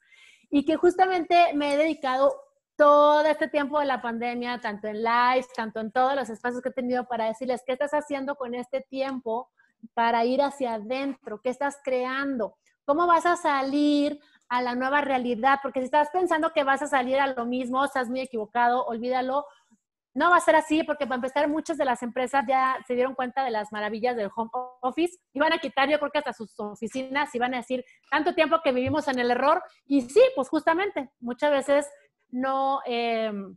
y que justamente me he dedicado todo este tiempo de la pandemia, tanto en live, tanto en todos los espacios que he tenido para decirles qué estás haciendo con este tiempo para ir hacia adentro, qué estás creando, cómo vas a salir a la nueva realidad, porque si estás pensando que vas a salir a lo mismo, estás muy equivocado, olvídalo. No va a ser así porque para empezar muchas de las empresas ya se dieron cuenta de las maravillas del home office y van a quitar yo creo que hasta sus oficinas y van a decir tanto tiempo que vivimos en el error y sí, pues justamente muchas veces no, em,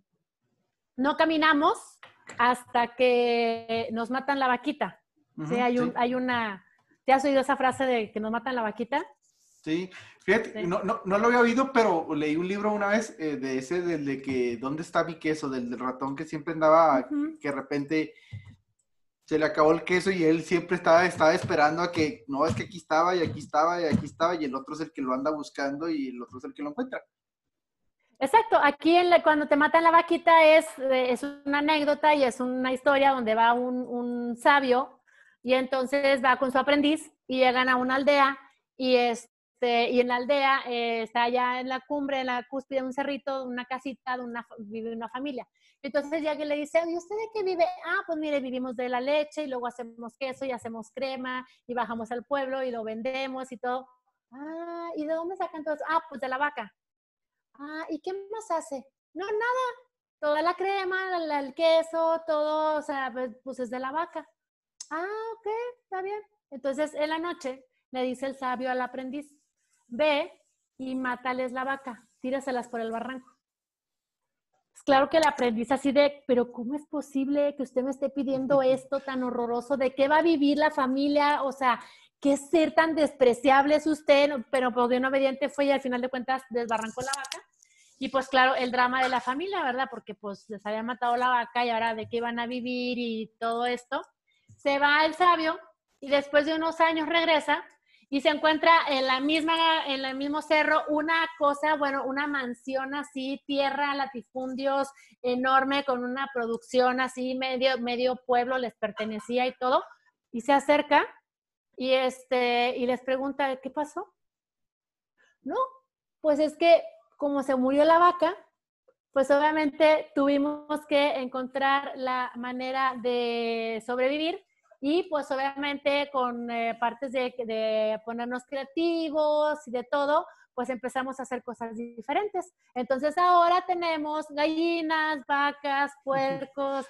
no caminamos hasta que nos matan la vaquita. sí, hay, un, hay una, ¿te has oído esa frase de que nos matan la vaquita? Sí, fíjate, No, no, no, lo había oído, pero leí un libro una vez eh, de ese, del de que, ¿dónde está mi queso? Del, ratón que siempre andaba, que de repente se le acabó el queso y él siempre estaba, estaba esperando a que, no, es que aquí estaba y aquí estaba y aquí estaba y el otro es el que lo anda buscando y el otro es el que lo encuentra. Exacto, aquí en cuando te matan la vaquita es, eh, es una anécdota y es una historia donde va un, un sabio y entonces va con su aprendiz y llegan a una aldea y es este, y en la aldea eh, está allá en la cumbre, en la cúspide de un cerrito, una casita, de una, vive una familia. Entonces ya que le dice, ¿y usted de qué vive? Ah, pues mire, vivimos de la leche y luego hacemos queso y hacemos crema y bajamos al pueblo y lo vendemos y todo. Ah, ¿y de dónde sacan todo? Ah, pues de la vaca. Ah, ¿y qué más hace? No, nada. Toda la crema, el queso, todo, o sea, pues, pues es de la vaca. Ah, ok, está bien. Entonces, en la noche le dice el sabio al aprendiz, ve y mátales la vaca, tíraselas por el barranco. Es claro que el aprendiz así de, pero ¿cómo es posible que usted me esté pidiendo esto tan horroroso? ¿De qué va a vivir la familia? O sea, ¿qué ser tan despreciable es usted? Pero por bien obediente fue y al final de cuentas desbarrancó la vaca. Y pues claro, el drama de la familia, ¿verdad? Porque pues les había matado la vaca y ahora de qué iban a vivir y todo esto. Se va el sabio y después de unos años regresa y se encuentra en la misma, en el mismo cerro una cosa, bueno, una mansión así, tierra, latifundios enorme, con una producción así, medio, medio pueblo les pertenecía y todo, y se acerca y este, y les pregunta, ¿qué pasó? No, pues es que como se murió la vaca, pues obviamente tuvimos que encontrar la manera de sobrevivir y pues obviamente con eh, partes de, ponernos creativos y de todo, pues empezamos a hacer cosas diferentes. Entonces ahora tenemos gallinas, vacas, puercos,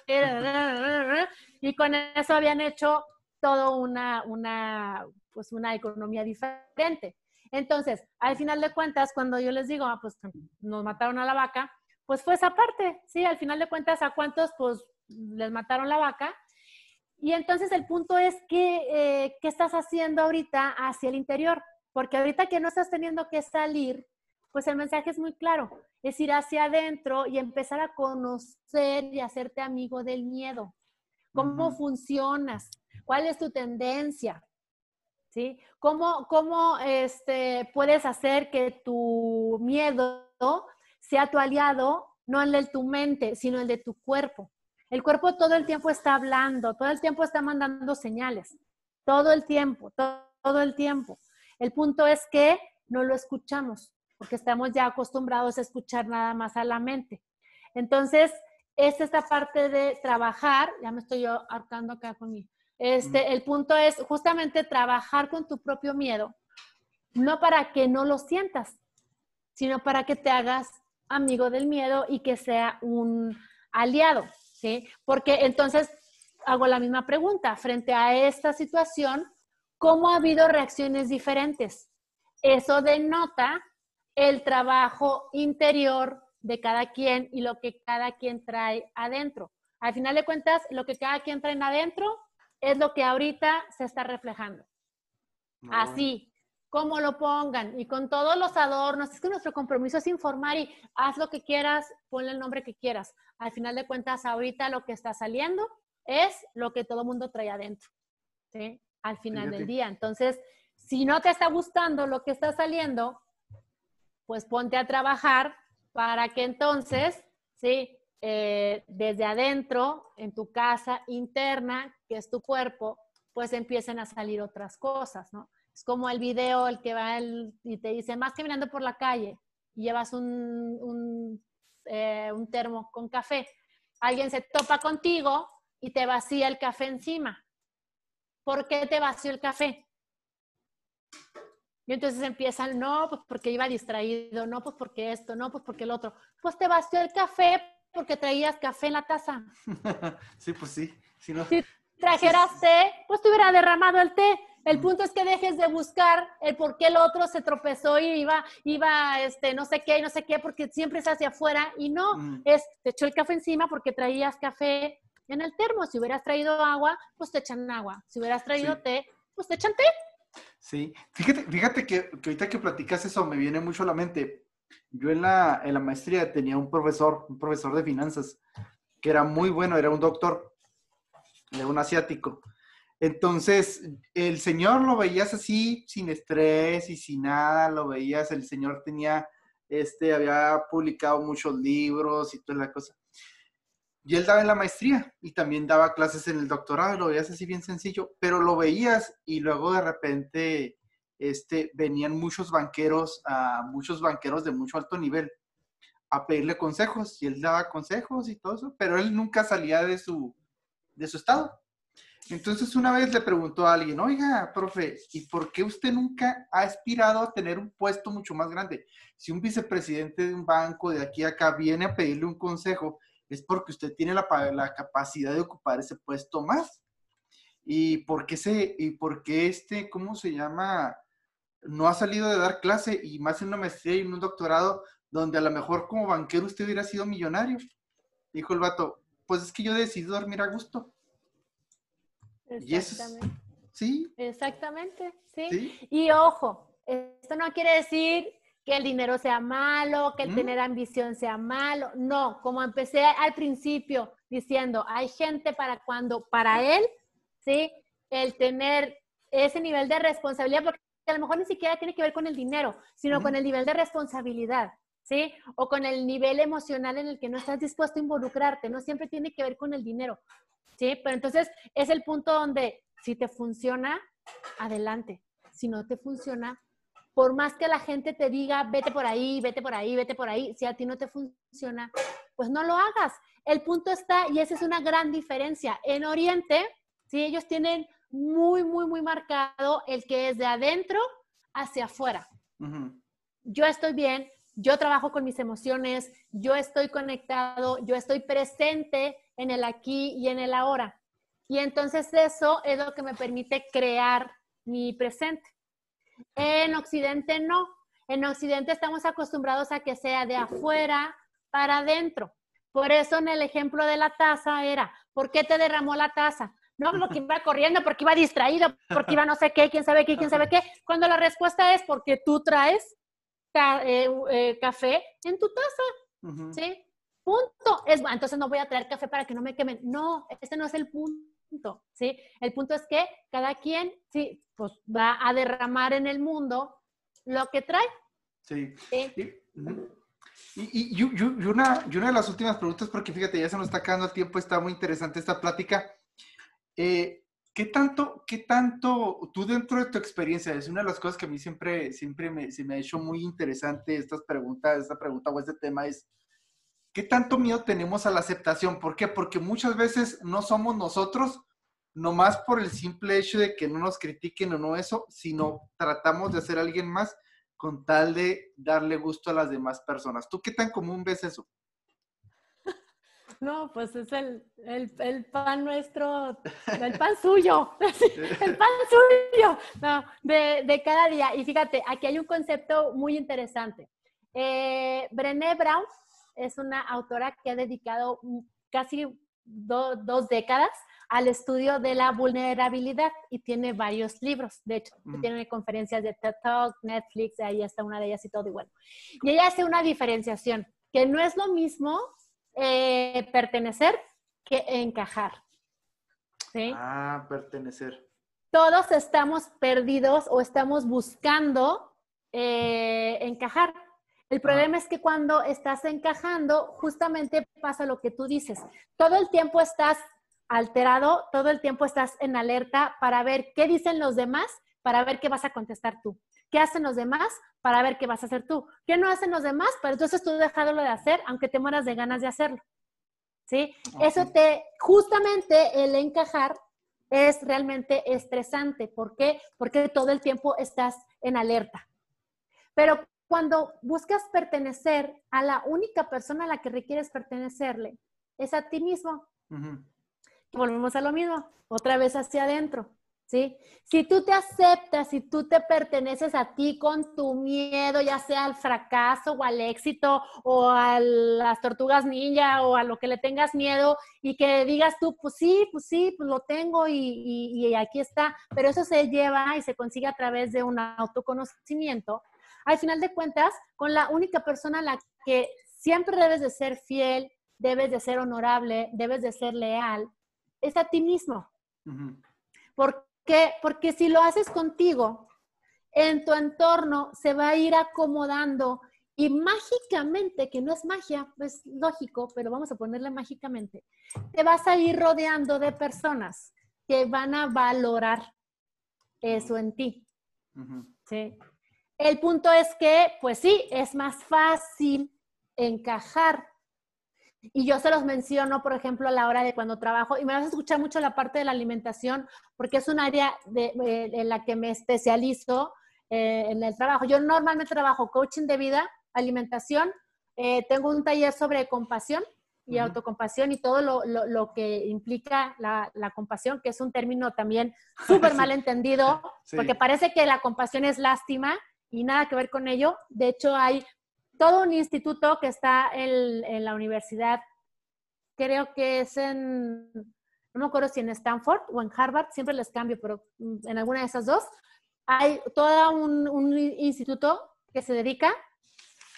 y con eso habían hecho todo una, una, pues una economía diferente. Entonces, al final de cuentas, cuando yo les digo, ah, pues nos mataron a la vaca, pues fue esa parte, ¿sí? Al final de cuentas, ¿a cuántos pues les mataron la vaca? Y entonces el punto es que, eh, qué estás haciendo ahorita hacia el interior, porque ahorita que no estás teniendo que salir, pues el mensaje es muy claro, es ir hacia adentro y empezar a conocer y hacerte amigo del miedo. ¿Cómo funcionas? ¿Cuál es tu tendencia? ¿Sí? ¿Cómo, cómo este, puedes hacer que tu miedo sea tu aliado, no el de tu mente, sino el de tu cuerpo? El cuerpo todo el tiempo está hablando, todo el tiempo está mandando señales, todo el tiempo, todo, el tiempo. El punto es que no lo escuchamos, porque estamos ya acostumbrados a escuchar nada más a la mente. Entonces, es esta parte de trabajar, ya me estoy yo hartando acá conmigo. Este, el punto es justamente trabajar con tu propio miedo, no para que no lo sientas, sino para que te hagas amigo del miedo y que sea un aliado. ¿sí? Porque entonces hago la misma pregunta, frente a esta situación, ¿cómo ha habido reacciones diferentes? Eso denota el trabajo interior de cada quien y lo que cada quien trae adentro. Al final de cuentas, lo que cada quien trae adentro es lo que ahorita se está reflejando. Así, como lo pongan y con todos los adornos. Es que nuestro compromiso es informar y haz lo que quieras, ponle el nombre que quieras. Al final de cuentas, ahorita lo que está saliendo es lo que todo mundo trae adentro, ¿sí? Al final del día. Entonces, si no te está gustando lo que está saliendo, pues ponte a trabajar para que entonces, ¿sí? Eh, desde adentro, en tu casa interna, que es tu cuerpo, pues empiecen a salir otras cosas, ¿no? Es como el video, el que va y te dice, más caminando por la calle, y llevas un, eh, un termo con café. Alguien se topa contigo y te vacía el café encima. ¿Por qué te vació el café? Y entonces empiezan, no, pues porque iba distraído, no, pues porque esto, no, pues porque el otro. Pues te vació el café porque traías café en la taza. sí, pues sí. Si, no... si trajeras té, pues te hubiera derramado el té. El punto es que dejes de buscar el por qué el otro se tropezó y iba, iba, este, no sé qué, no sé qué, porque siempre es hacia afuera y no, es, te echó el café encima porque traías café en el termo. Si hubieras traído agua, pues te echan agua. Si hubieras traído té, pues te echan té. Sí, fíjate, fíjate que, ahorita que platicas eso me viene mucho a la mente. Yo en la, en la maestría tenía un profesor, un profesor de finanzas, que era muy bueno, era un doctor, era un asiático. Entonces, el señor lo veías así, sin estrés y sin nada, lo veías, el señor tenía, este, había publicado muchos libros y toda la cosa. Y él daba en la maestría y también daba clases en el doctorado, lo veías así bien sencillo, pero lo veías y luego de repente este, venían muchos banqueros, a muchos banqueros de mucho alto nivel a pedirle consejos y él daba consejos y todo eso, pero él nunca salía de su, de su estado. Entonces una vez le preguntó a alguien, oiga, profe, ¿y por qué usted nunca ha aspirado a tener un puesto mucho más grande? Si un vicepresidente de un banco de aquí a acá viene a pedirle un consejo, es porque usted tiene la, la capacidad de ocupar ese puesto más. ¿Y por qué, se, y por qué este, cómo se llama? No ha salido de dar clase y más en una maestría y en un doctorado donde a lo mejor como banquero usted hubiera sido millonario. Dijo el vato, pues es que yo decidí dormir a gusto. Exactamente. sí. Exactamente, ¿sí? Y ojo, esto no quiere decir que el dinero sea malo, que el tener ambición sea malo. No, como empecé al principio diciendo, hay gente para cuando, para él, ¿sí? El tener ese nivel de responsabilidad, porque a lo mejor ni siquiera tiene que ver con el dinero, sino con el nivel de responsabilidad, ¿sí? O con el nivel emocional en el que no estás dispuesto a involucrarte, no siempre tiene que ver con el dinero, ¿sí? Pero entonces es el punto donde si te funciona, adelante. Si no te funciona, por más que la gente te diga, vete por ahí, vete por ahí, vete por ahí, si a ti no te funciona, pues no lo hagas. El punto está, y esa es una gran diferencia. En Oriente, sí, ellos tienen muy, muy, muy marcado el que es de adentro hacia afuera. Yo estoy bien, yo trabajo con mis emociones, yo estoy conectado, yo estoy presente en el aquí y en el ahora. Y entonces eso es lo que me permite crear mi presente. En Occidente no. En Occidente estamos acostumbrados a que sea de afuera para adentro. Por eso en el ejemplo de la taza era, ¿por qué te derramó la taza? No, porque iba corriendo, porque iba distraído, porque iba no sé qué, quién sabe qué, quién sabe qué. Cuando la respuesta es porque tú traes eh, eh, café en tu taza. ¿Sí? Punto. Es, entonces no voy a traer café para que no me quemen. No, este no es el punto. ¿sí? El punto es que cada quien, sí, pues va a derramar en el mundo lo que trae. Sí. Y, y, una, y, una, de las últimas preguntas, porque fíjate, ya se nos está acabando el tiempo, está muy interesante esta plática. Eh, ¿qué, tanto, ¿Qué tanto tú dentro de tu experiencia, es una de las cosas que a mí siempre, siempre me, se me ha hecho muy interesante estas preguntas, esta pregunta o este tema es, ¿qué tanto miedo tenemos a la aceptación? ¿Por qué? Porque muchas veces no somos nosotros, nomás por el simple hecho de que no nos critiquen o no eso, sino tratamos de hacer alguien más con tal de darle gusto a las demás personas. ¿Tú qué tan común ves eso? No, pues es el, el, pan nuestro, el pan suyo, el pan suyo, no, de, de, cada día. Y fíjate, aquí hay un concepto muy interesante. Eh, Brené Brown es una autora que ha dedicado casi dos décadas al estudio de la vulnerabilidad y tiene varios libros. De hecho, mm. tiene conferencias de TED Talk, Netflix, ahí está una de ellas y todo igual. Y ella hace una diferenciación, que no es lo mismo eh, pertenecer que encajar. ¿Sí? Ah, pertenecer. Todos estamos perdidos o estamos buscando eh, encajar. El problema es que cuando estás encajando, justamente pasa lo que tú dices. Todo el tiempo estás alterado, todo el tiempo estás en alerta para ver qué dicen los demás, para ver qué vas a contestar tú. Qué hacen los demás para ver qué vas a hacer tú. ¿Qué no hacen los demás? Pero entonces tú dejándolo de hacer, aunque te mueras de ganas de hacerlo. ¿Sí? Eso te, justamente el encajar es realmente estresante. ¿Por qué? Porque todo el tiempo estás en alerta. Pero cuando buscas pertenecer a la única persona a la que requieres pertenecerle, es a ti mismo. Volvemos a lo mismo, otra vez hacia adentro. ¿Sí? Si tú te aceptas, si tú te perteneces a ti con tu miedo, ya sea al fracaso o al éxito o a las tortugas ninja o a lo que le tengas miedo y que digas tú, pues sí, pues sí, pues lo tengo y, y aquí está, pero eso se lleva y se consigue a través de un autoconocimiento. Al final de cuentas, con la única persona a la que siempre debes de ser fiel, debes de ser honorable, debes de ser leal, es a ti mismo. ¿Por qué? Porque si lo haces contigo, en tu entorno se va a ir acomodando y mágicamente, que no es magia, es lógico, pero vamos a ponerle mágicamente, te vas a ir rodeando de personas que van a valorar eso en ti. ¿sí? El punto es que, pues sí, es más fácil encajar y yo se los menciono, por ejemplo, a la hora de cuando trabajo, y me vas a escuchar mucho la parte de la alimentación, porque es un área de, en la que me especializo eh, en el trabajo. Yo normalmente trabajo coaching de vida, alimentación, eh, tengo un taller sobre compasión y autocompasión y todo lo, lo, que implica la, la, compasión, que es un término también súper mal entendido, porque parece que la compasión es lástima y nada que ver con ello. De hecho, hay todo un instituto que está en, la universidad, creo que es en, no me acuerdo si en Stanford o en Harvard, siempre les cambio, pero en alguna de esas dos, hay todo un, un instituto que se dedica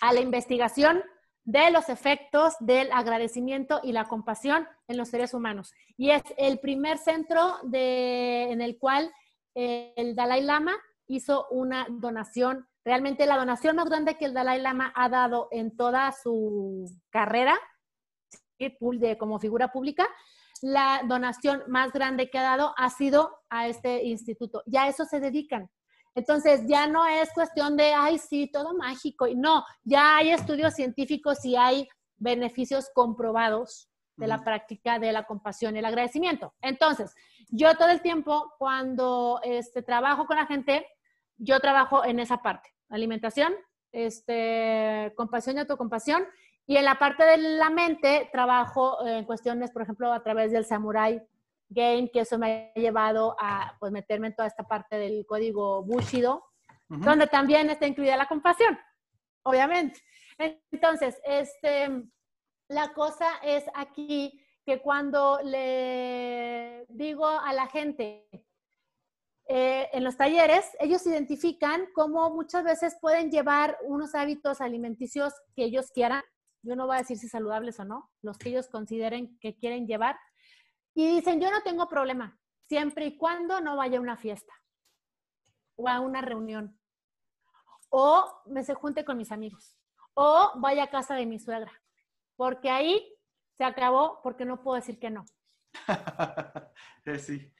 a la investigación de los efectos del agradecimiento y la compasión en los seres humanos. Y es el primer centro de, en el cual el Dalai Lama hizo una donación Realmente la donación más grande que el Dalai Lama ha dado en toda su carrera de, como figura pública, la donación más grande que ha dado ha sido a este instituto. Ya a eso se dedican. Entonces, ya no es cuestión de, ay, sí, todo mágico. Y no, ya hay estudios científicos y hay beneficios comprobados de la práctica de la compasión y el agradecimiento. Entonces, yo todo el tiempo, cuando este, trabajo con la gente, yo trabajo en esa parte alimentación, este, compasión y autocompasión. Y en la parte de la mente trabajo en cuestiones, por ejemplo, a través del Samurai Game, que eso me ha llevado a pues, meterme en toda esta parte del código Bushido, donde también está incluida la compasión, obviamente. Entonces, este, la cosa es aquí que cuando le digo a la gente, eh, en los talleres, ellos identifican cómo muchas veces pueden llevar unos hábitos alimenticios que ellos quieran. Yo no voy a decir si saludables o no, los que ellos consideren que quieren llevar. Y dicen, yo no tengo problema, siempre y cuando no vaya a una fiesta o a una reunión. O me se junte con mis amigos. O vaya a casa de mi suegra. Porque ahí se acabó porque no puedo decir que no. Eh, sí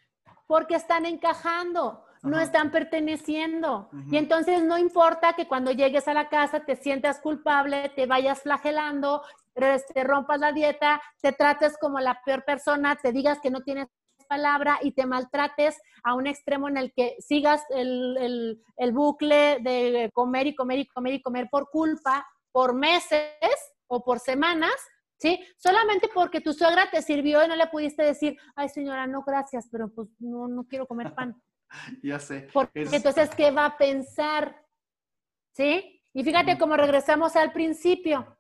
porque están encajando, no están perteneciendo. Y entonces no importa que cuando llegues a la casa te sientas culpable, te vayas flagelando, te rompas la dieta, te trates como la peor persona, te digas que no tienes palabra y te maltrates a un extremo en el que sigas el, el bucle de comer y comer y comer y comer por culpa por meses o por semanas, ¿sí? Solamente porque tu suegra te sirvió y no le pudiste decir, ay señora, no gracias, pero pues no, no quiero comer pan. ya sé. Porque entonces, ¿qué va a pensar? ¿Sí? Y fíjate cómo regresamos al principio.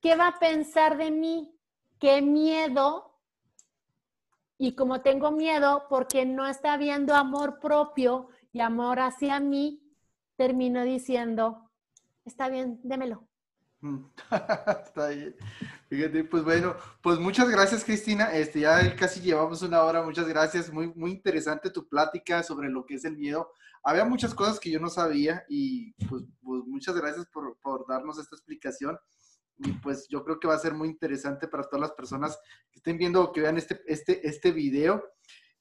¿Qué va a pensar de mí? ¿Qué miedo? Y como tengo miedo porque no está viendo amor propio y amor hacia mí, termino diciendo, está bien, démelo. Está bien. Fíjate, pues bueno, pues muchas gracias Cristina. Este, ya casi llevamos una hora. Muchas gracias. Muy, muy interesante tu plática sobre lo que es el miedo. Había muchas cosas que yo no sabía y pues, pues muchas gracias por, por, darnos esta explicación. Y pues yo creo que va a ser muy interesante para todas las personas que estén viendo o que vean este, este, este video.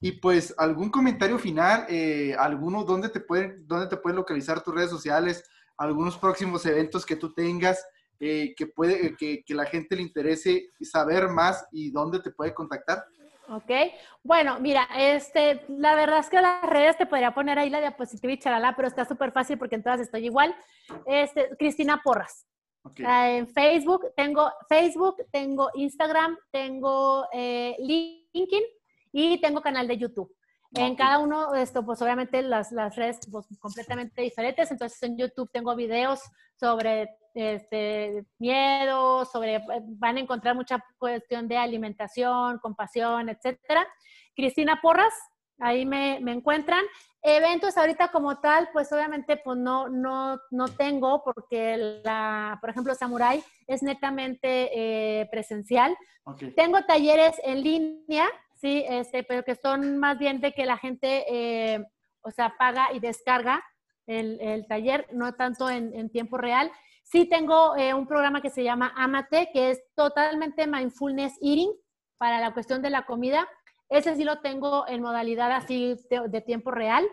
Y pues, ¿algún comentario final? Eh, ¿Alguno? ¿Dónde te, pueden, ¿Dónde te pueden localizar tus redes sociales? ¿Algunos próximos eventos que tú tengas eh, que, puede, que, que la gente le interese saber más y dónde te puede contactar? Ok, bueno, mira, este, la verdad es que las redes te podría poner ahí la diapositiva y charala, pero está súper fácil porque en todas estoy igual. Este, Cristina Porras. Ah, en Facebook, tengo Facebook, tengo Instagram, tengo eh, LinkedIn y tengo canal de YouTube. En cada uno, esto, pues obviamente las, las redes pues, completamente diferentes. Entonces en YouTube tengo videos sobre este, miedo, sobre, van a encontrar mucha cuestión de alimentación, compasión, etcétera. Cristina Porras, ahí me, me, encuentran. Eventos ahorita como tal, pues obviamente pues no, no, no tengo porque la, por ejemplo, Samurai es netamente eh, presencial. Tengo talleres en línea, sí, este, pero que son más bien de que la gente, eh, o sea, paga y descarga el, el taller, no tanto en, en tiempo real. Sí tengo eh, un programa que se llama Amate, que es totalmente mindfulness eating para la cuestión de la comida. Ese sí lo tengo en modalidad así de, tiempo real.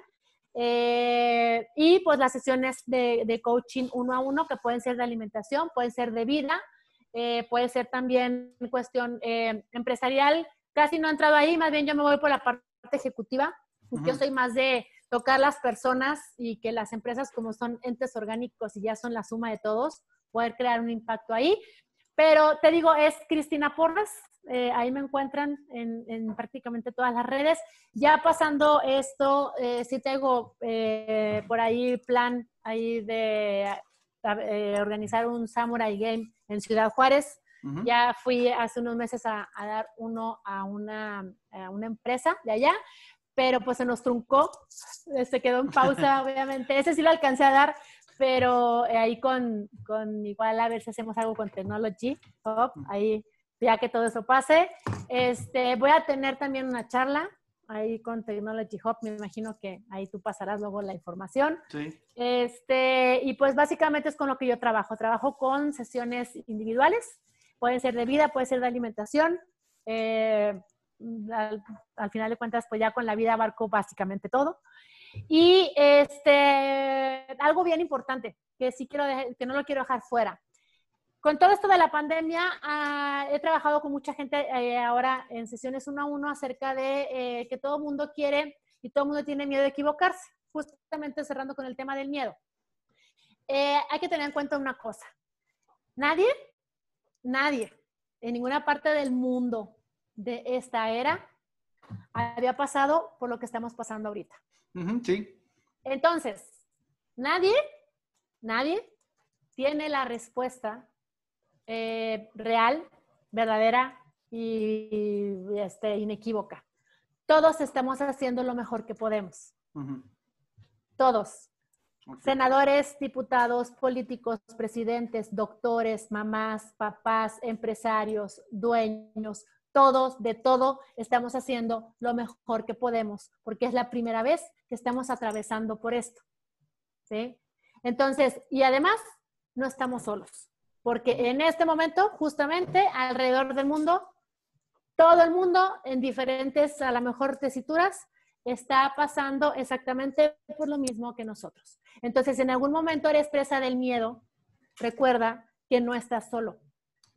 Eh, y pues las sesiones de, coaching uno a uno, que pueden ser de alimentación, pueden ser de vida, puede ser también cuestión empresarial. Casi no he entrado ahí, más bien yo me voy por la parte ejecutiva. Yo soy más de tocar las personas y que las empresas como son entes orgánicos y ya son la suma de todos, poder crear un impacto ahí. Pero te digo, es Cristina Porras, eh, ahí me encuentran en, prácticamente todas las redes. Ya pasando esto, eh, sí tengo eh, por ahí plan ahí de organizar un Samurai Game en Ciudad Juárez. Ya fui hace unos meses a, a dar uno a una, a una empresa de allá, pero pues se nos truncó, se quedó en pausa, obviamente. Ese sí lo alcancé a dar, pero eh, ahí con, con igual a ver si hacemos algo con Technology ahí ya que todo eso pase. Este, voy a tener también una charla ahí con Technology Hub, me imagino que ahí tú pasarás luego la información. Sí. Este, y pues básicamente es con lo que yo trabajo. Trabajo con sesiones individuales, pueden ser de vida, puede ser de alimentación, eh, al, final de cuentas, pues ya con la vida abarco básicamente todo. Y este, algo bien importante, que sí quiero, que no lo quiero dejar fuera. Con todo esto de la pandemia, ah, he trabajado con mucha gente eh, ahora en sesiones uno a uno acerca de eh, que todo el mundo quiere y todo el mundo tiene miedo de equivocarse, justamente cerrando con el tema del miedo. Eh, hay que tener en cuenta una cosa. Nadie, nadie, en ninguna parte del mundo de esta era había pasado por lo que estamos pasando ahorita. sí. Entonces, nadie, nadie tiene la respuesta eh, real, verdadera y, este, inequívoca. Todos estamos haciendo lo mejor que podemos. Todos. Senadores, diputados, políticos, presidentes, doctores, mamás, papás, empresarios, dueños, todos, de todo, estamos haciendo lo mejor que podemos, porque es la primera vez que estamos atravesando por esto. ¿sí? Entonces, y además, no estamos solos, porque en este momento, justamente alrededor del mundo, todo el mundo en diferentes, a lo mejor, tesituras, está pasando exactamente por lo mismo que nosotros. Entonces, en algún momento eres presa del miedo, recuerda que no estás solo.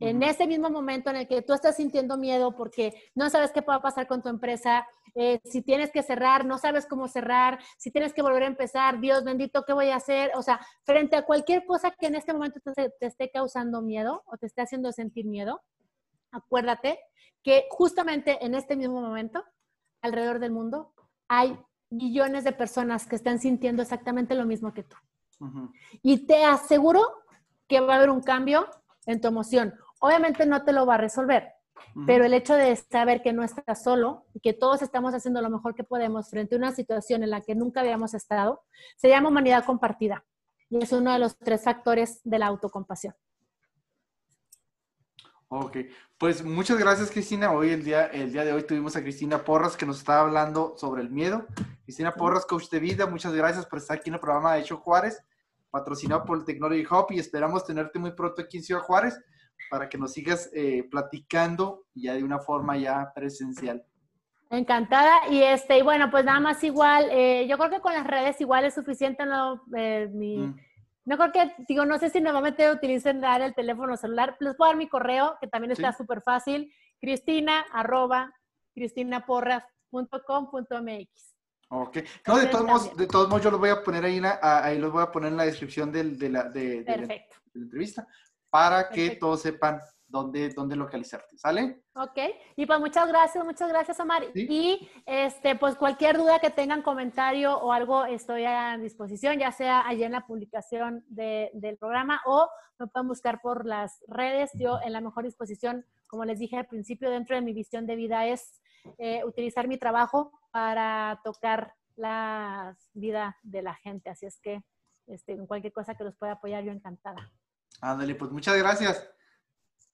En ese mismo momento en el que tú estás sintiendo miedo porque no sabes qué pueda pasar con tu empresa, eh, si tienes que cerrar, no sabes cómo cerrar, si tienes que volver a empezar, Dios bendito, ¿qué voy a hacer? O sea, frente a cualquier cosa que en este momento te, te esté causando miedo o te esté haciendo sentir miedo, acuérdate que justamente en este mismo momento, alrededor del mundo, hay millones de personas que están sintiendo exactamente lo mismo que tú. Y te aseguro que va a haber un cambio en tu emoción. Obviamente no te lo va a resolver, pero el hecho de saber que no estás solo y que todos estamos haciendo lo mejor que podemos frente a una situación en la que nunca habíamos estado, se llama humanidad compartida y es uno de los tres factores de la autocompasión. Ok, pues muchas gracias Cristina. Hoy el día, el día de hoy tuvimos a Cristina Porras que nos estaba hablando sobre el miedo. Cristina Porras, coach de vida, muchas gracias por estar aquí en el programa de Hecho Juárez, patrocinado por el Technology Hub y esperamos tenerte muy pronto aquí en Ciudad Juárez para que nos sigas eh, platicando ya de una forma ya presencial. Encantada. Y este, y bueno, pues nada más igual, eh, yo creo que con las redes igual es suficiente, no, eh, mi, mm. No creo que, digo, no sé si normalmente utilicen dar el teléfono celular, les puedo dar mi correo, que también está súper fácil, cristina arroba cristinaporras.com.mx. Ok. No, de todos, modos, de todos modos, yo los voy a poner ahí, ahí los voy a poner en la descripción del, de, la, de, de, la, entrevista para que todos sepan dónde, dónde localizarte, ¿sale? Ok, y pues muchas gracias, muchas gracias Omar. Y este, pues cualquier duda que tengan, comentario o algo, estoy a disposición, ya sea allí en la publicación del programa o me pueden buscar por las redes. Yo en la mejor disposición, como les dije al principio, dentro de mi visión de vida es eh, utilizar mi trabajo para tocar la vida de la gente. Así es que este, en cualquier cosa que los pueda apoyar, yo encantada. Ándale, pues muchas gracias.